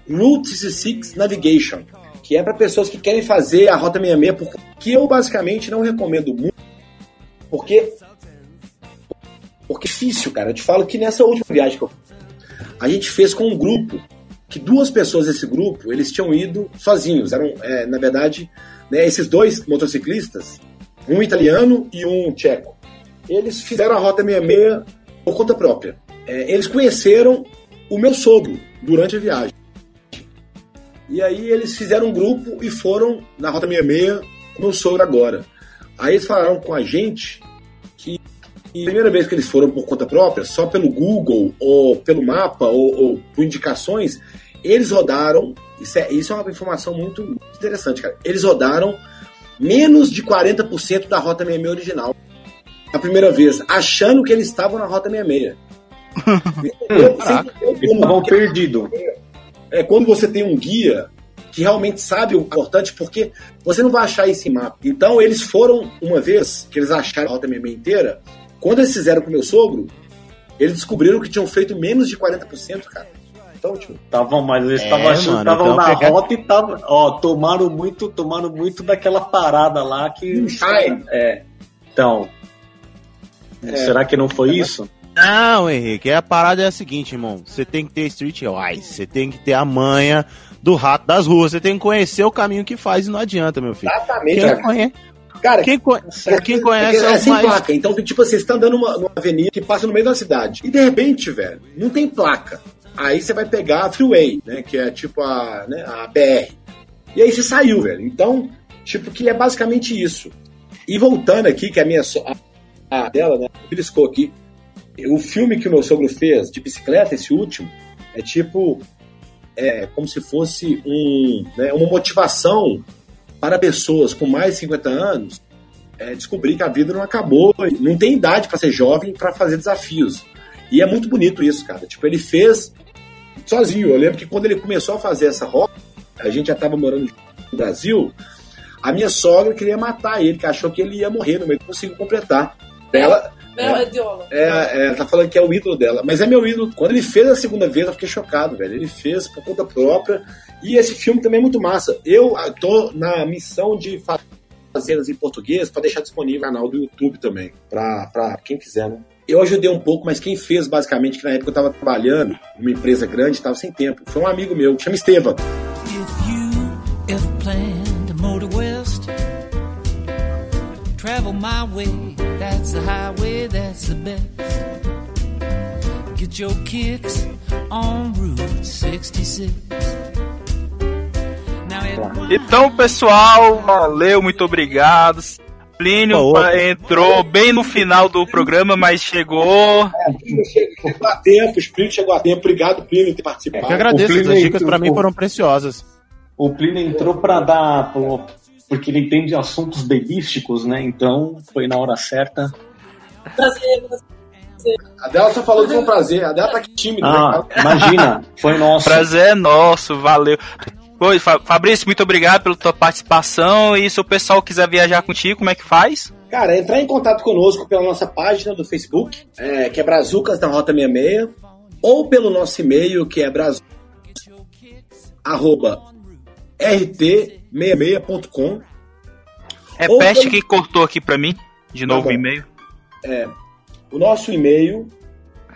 Route 66 Navigation, que é para pessoas que querem fazer a Rota 66, por- que eu basicamente não recomendo muito, porque porque é difícil, cara. Eu te falo que nessa última viagem que eu a gente fez com um grupo, que duas pessoas desse grupo, eles tinham ido sozinhos. Eram, é, na verdade, né, esses dois motociclistas, um italiano e um tcheco. Eles fizeram a Rota 66 por conta própria. É, eles conheceram o meu sogro durante a viagem. E aí eles fizeram um grupo e foram na Rota 66 com o meu sogro agora. Aí eles falaram com a gente a primeira vez que eles foram por conta própria, só pelo Google ou pelo mapa ou, ou por indicações, eles rodaram. Isso é, isso é uma informação muito interessante, cara. Eles rodaram menos de 40% da Rota 66 original. A primeira vez, achando que eles estavam na Rota 66. Entendeu? Sem entender o Eles estavam perdidos. é quando você tem um guia que realmente sabe o importante, porque você não vai achar isso em mapa. Então, eles foram, uma vez que eles acharam a Rota 66 inteira, quando eles fizeram com o meu sogro, eles descobriram que tinham feito menos de 40%, cara. Então, tipo, Estavam, mas eles É, estavam achando que mano, estavam então na pegar- rota e tava, ó, tomaram muito, tomaram muito daquela parada lá que Moonshine. é. Então, É. será que não foi isso? Não, Henrique, a parada é a seguinte, irmão. Você tem que ter streetwise, você tem que ter a manha do rato das ruas, você tem que conhecer o caminho que faz e não adianta, meu filho. exatamente, Quem, cara. conhe... Cara, quem, co- quem conhece é, é, o sem mais... placa. Então, tipo assim, você tá andando numa, numa avenida que passa no meio da cidade. E de repente, velho, não tem placa. Aí você vai pegar a freeway, né? Que é tipo a, né, a BR. E aí você saiu, velho. Então, tipo, que é basicamente isso. E voltando aqui, que a minha. so- A, a dela, né? Beliscou aqui. O filme que o meu sogro fez de bicicleta, esse último, é tipo. É como se fosse um, né, uma motivação para pessoas com mais de 50 anos é, descobrir que a vida não acabou, não tem idade para ser jovem para fazer desafios. E é muito bonito isso, cara. Tipo, ele fez sozinho. Eu lembro que quando ele começou a fazer essa rota, a gente já estava morando no Brasil, a minha sogra queria matar ele, que achou que ele ia morrer no meio, conseguiu completar. Ela, Não, é Diola. é, é, tá falando que é o ídolo dela, mas é meu ídolo. Quando ele fez a segunda vez, eu fiquei chocado, velho. Ele fez por conta própria. E esse filme também é muito massa. Eu ah, tô na missão de fa- fazer as em português para deixar disponível no canal do YouTube também, pra, pra quem quiser, né? Eu ajudei um pouco, mas quem fez basicamente, que na época eu tava trabalhando numa empresa grande, tava sem tempo, foi um amigo meu, chama Estevam. Travel my way. That's the highway, that's the best. Get your kicks on Route 66. Now it Então, pessoal, valeu, muito obrigado. Plínio Boa. pa- entrou bem no final do programa, mas chegou. Chegou a tempo, o Split chegou a tempo. Obrigado, Plínio, por ter participado. Eu que agradeço, as Plínio- dicas pra mim foram preciosas. O Plínio entrou para dar. Porque ele entende assuntos belísticos, né? Então foi na hora certa. Prazer, prazer. A dela só falou que foi um prazer. A dela tá aqui tímida. Ah, né? imagina, foi nosso. Prazer é nosso, valeu. Oi, Fa- Fabrício, muito obrigado pela tua participação. E se o pessoal quiser viajar contigo, como é que faz? Cara, entrar em contato conosco pela nossa página do Facebook, é, que é Brazucas da Rota 66, ou pelo nosso e-mail, que é brazucas, arroba, rt66.com. Repete pelo- quem cortou aqui pra mim, de novo o bom. e-mail. É, o nosso e-mail,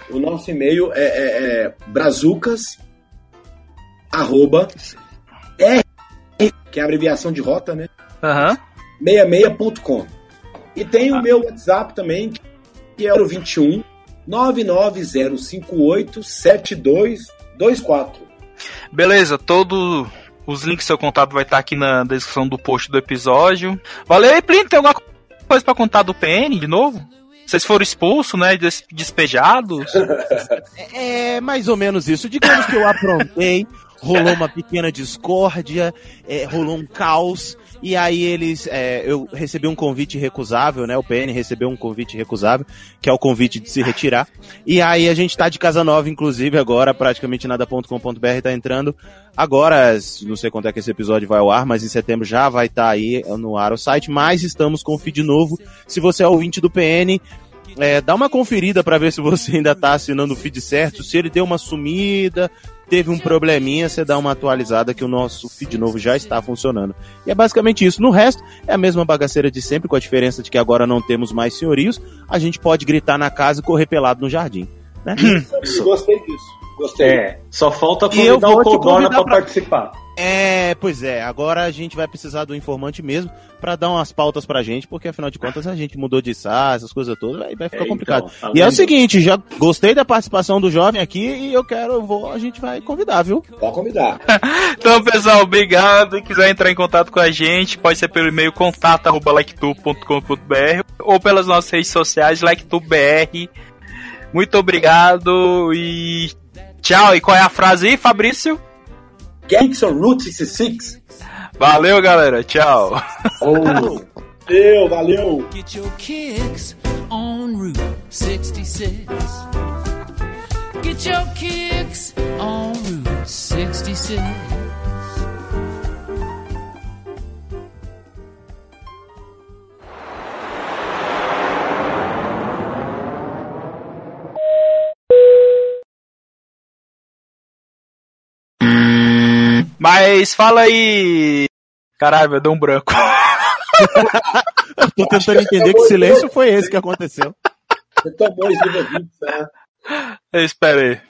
o nosso e-mail é, é, é brazucas, arroba, r, que é a abreviação de rota, né? Aham. 66.com. E tem o meu WhatsApp também, que é o 21 99058 7224. Beleza, todos os links do seu contato vai estar aqui na descrição do post do episódio. Valeu, e Plínio, tem alguma coisa pra contar do PN de novo? Vocês foram expulsos, né? des- Despejados? É mais ou menos isso. Digamos que eu aprontei, rolou uma pequena discórdia, é, rolou um caos. E aí eles. é, eu recebi um convite recusável, né? O PN recebeu um convite recusável, que é o convite de se retirar. E aí a gente tá de casa nova, inclusive, agora, praticamente nada.com.br tá entrando. Agora, não sei quando é que esse episódio vai ao ar, mas em setembro já vai estar aí no ar o site. Mas estamos com feed novo. Se você é ouvinte do PN, é, dá uma conferida pra ver se você ainda tá assinando o feed certo. Se ele deu uma sumida, teve um probleminha, você dá uma atualizada que o nosso feed novo já está funcionando. E é basicamente isso. No resto, é a mesma bagaceira de sempre, com a diferença de que agora não temos mais senhorios. A gente pode gritar na casa e correr pelado no jardim. Né? Gostei disso. Gostei. É, só falta E eu convidar vou o te Codorna pra pra- participar. É, pois é. Agora a gente vai precisar do informante mesmo pra dar umas pautas pra gente, porque afinal de contas a gente mudou de SA, essas coisas todas, vai, vai ficar É, complicado. então, e é o seguinte, já gostei da participação do jovem aqui e eu quero, eu vou, a gente vai convidar, viu? Pode convidar. Então, pessoal, obrigado. E quiser entrar em contato com a gente, pode ser pelo e-mail contato.lectu.com.br ou pelas nossas redes sociais, LikeTubeBR. Muito obrigado e tchau. E qual é a frase aí, Fabrício? Gangs on Route 66. Valeu, galera. Tchau. Valeu, valeu. Get your kicks on Route 66. Get your kicks on Route 66. Mas fala aí. Caralho, eu dei um branco. Eu tô tentando entender que silêncio foi esse que aconteceu. Você tomou os livros, né? Espera aí.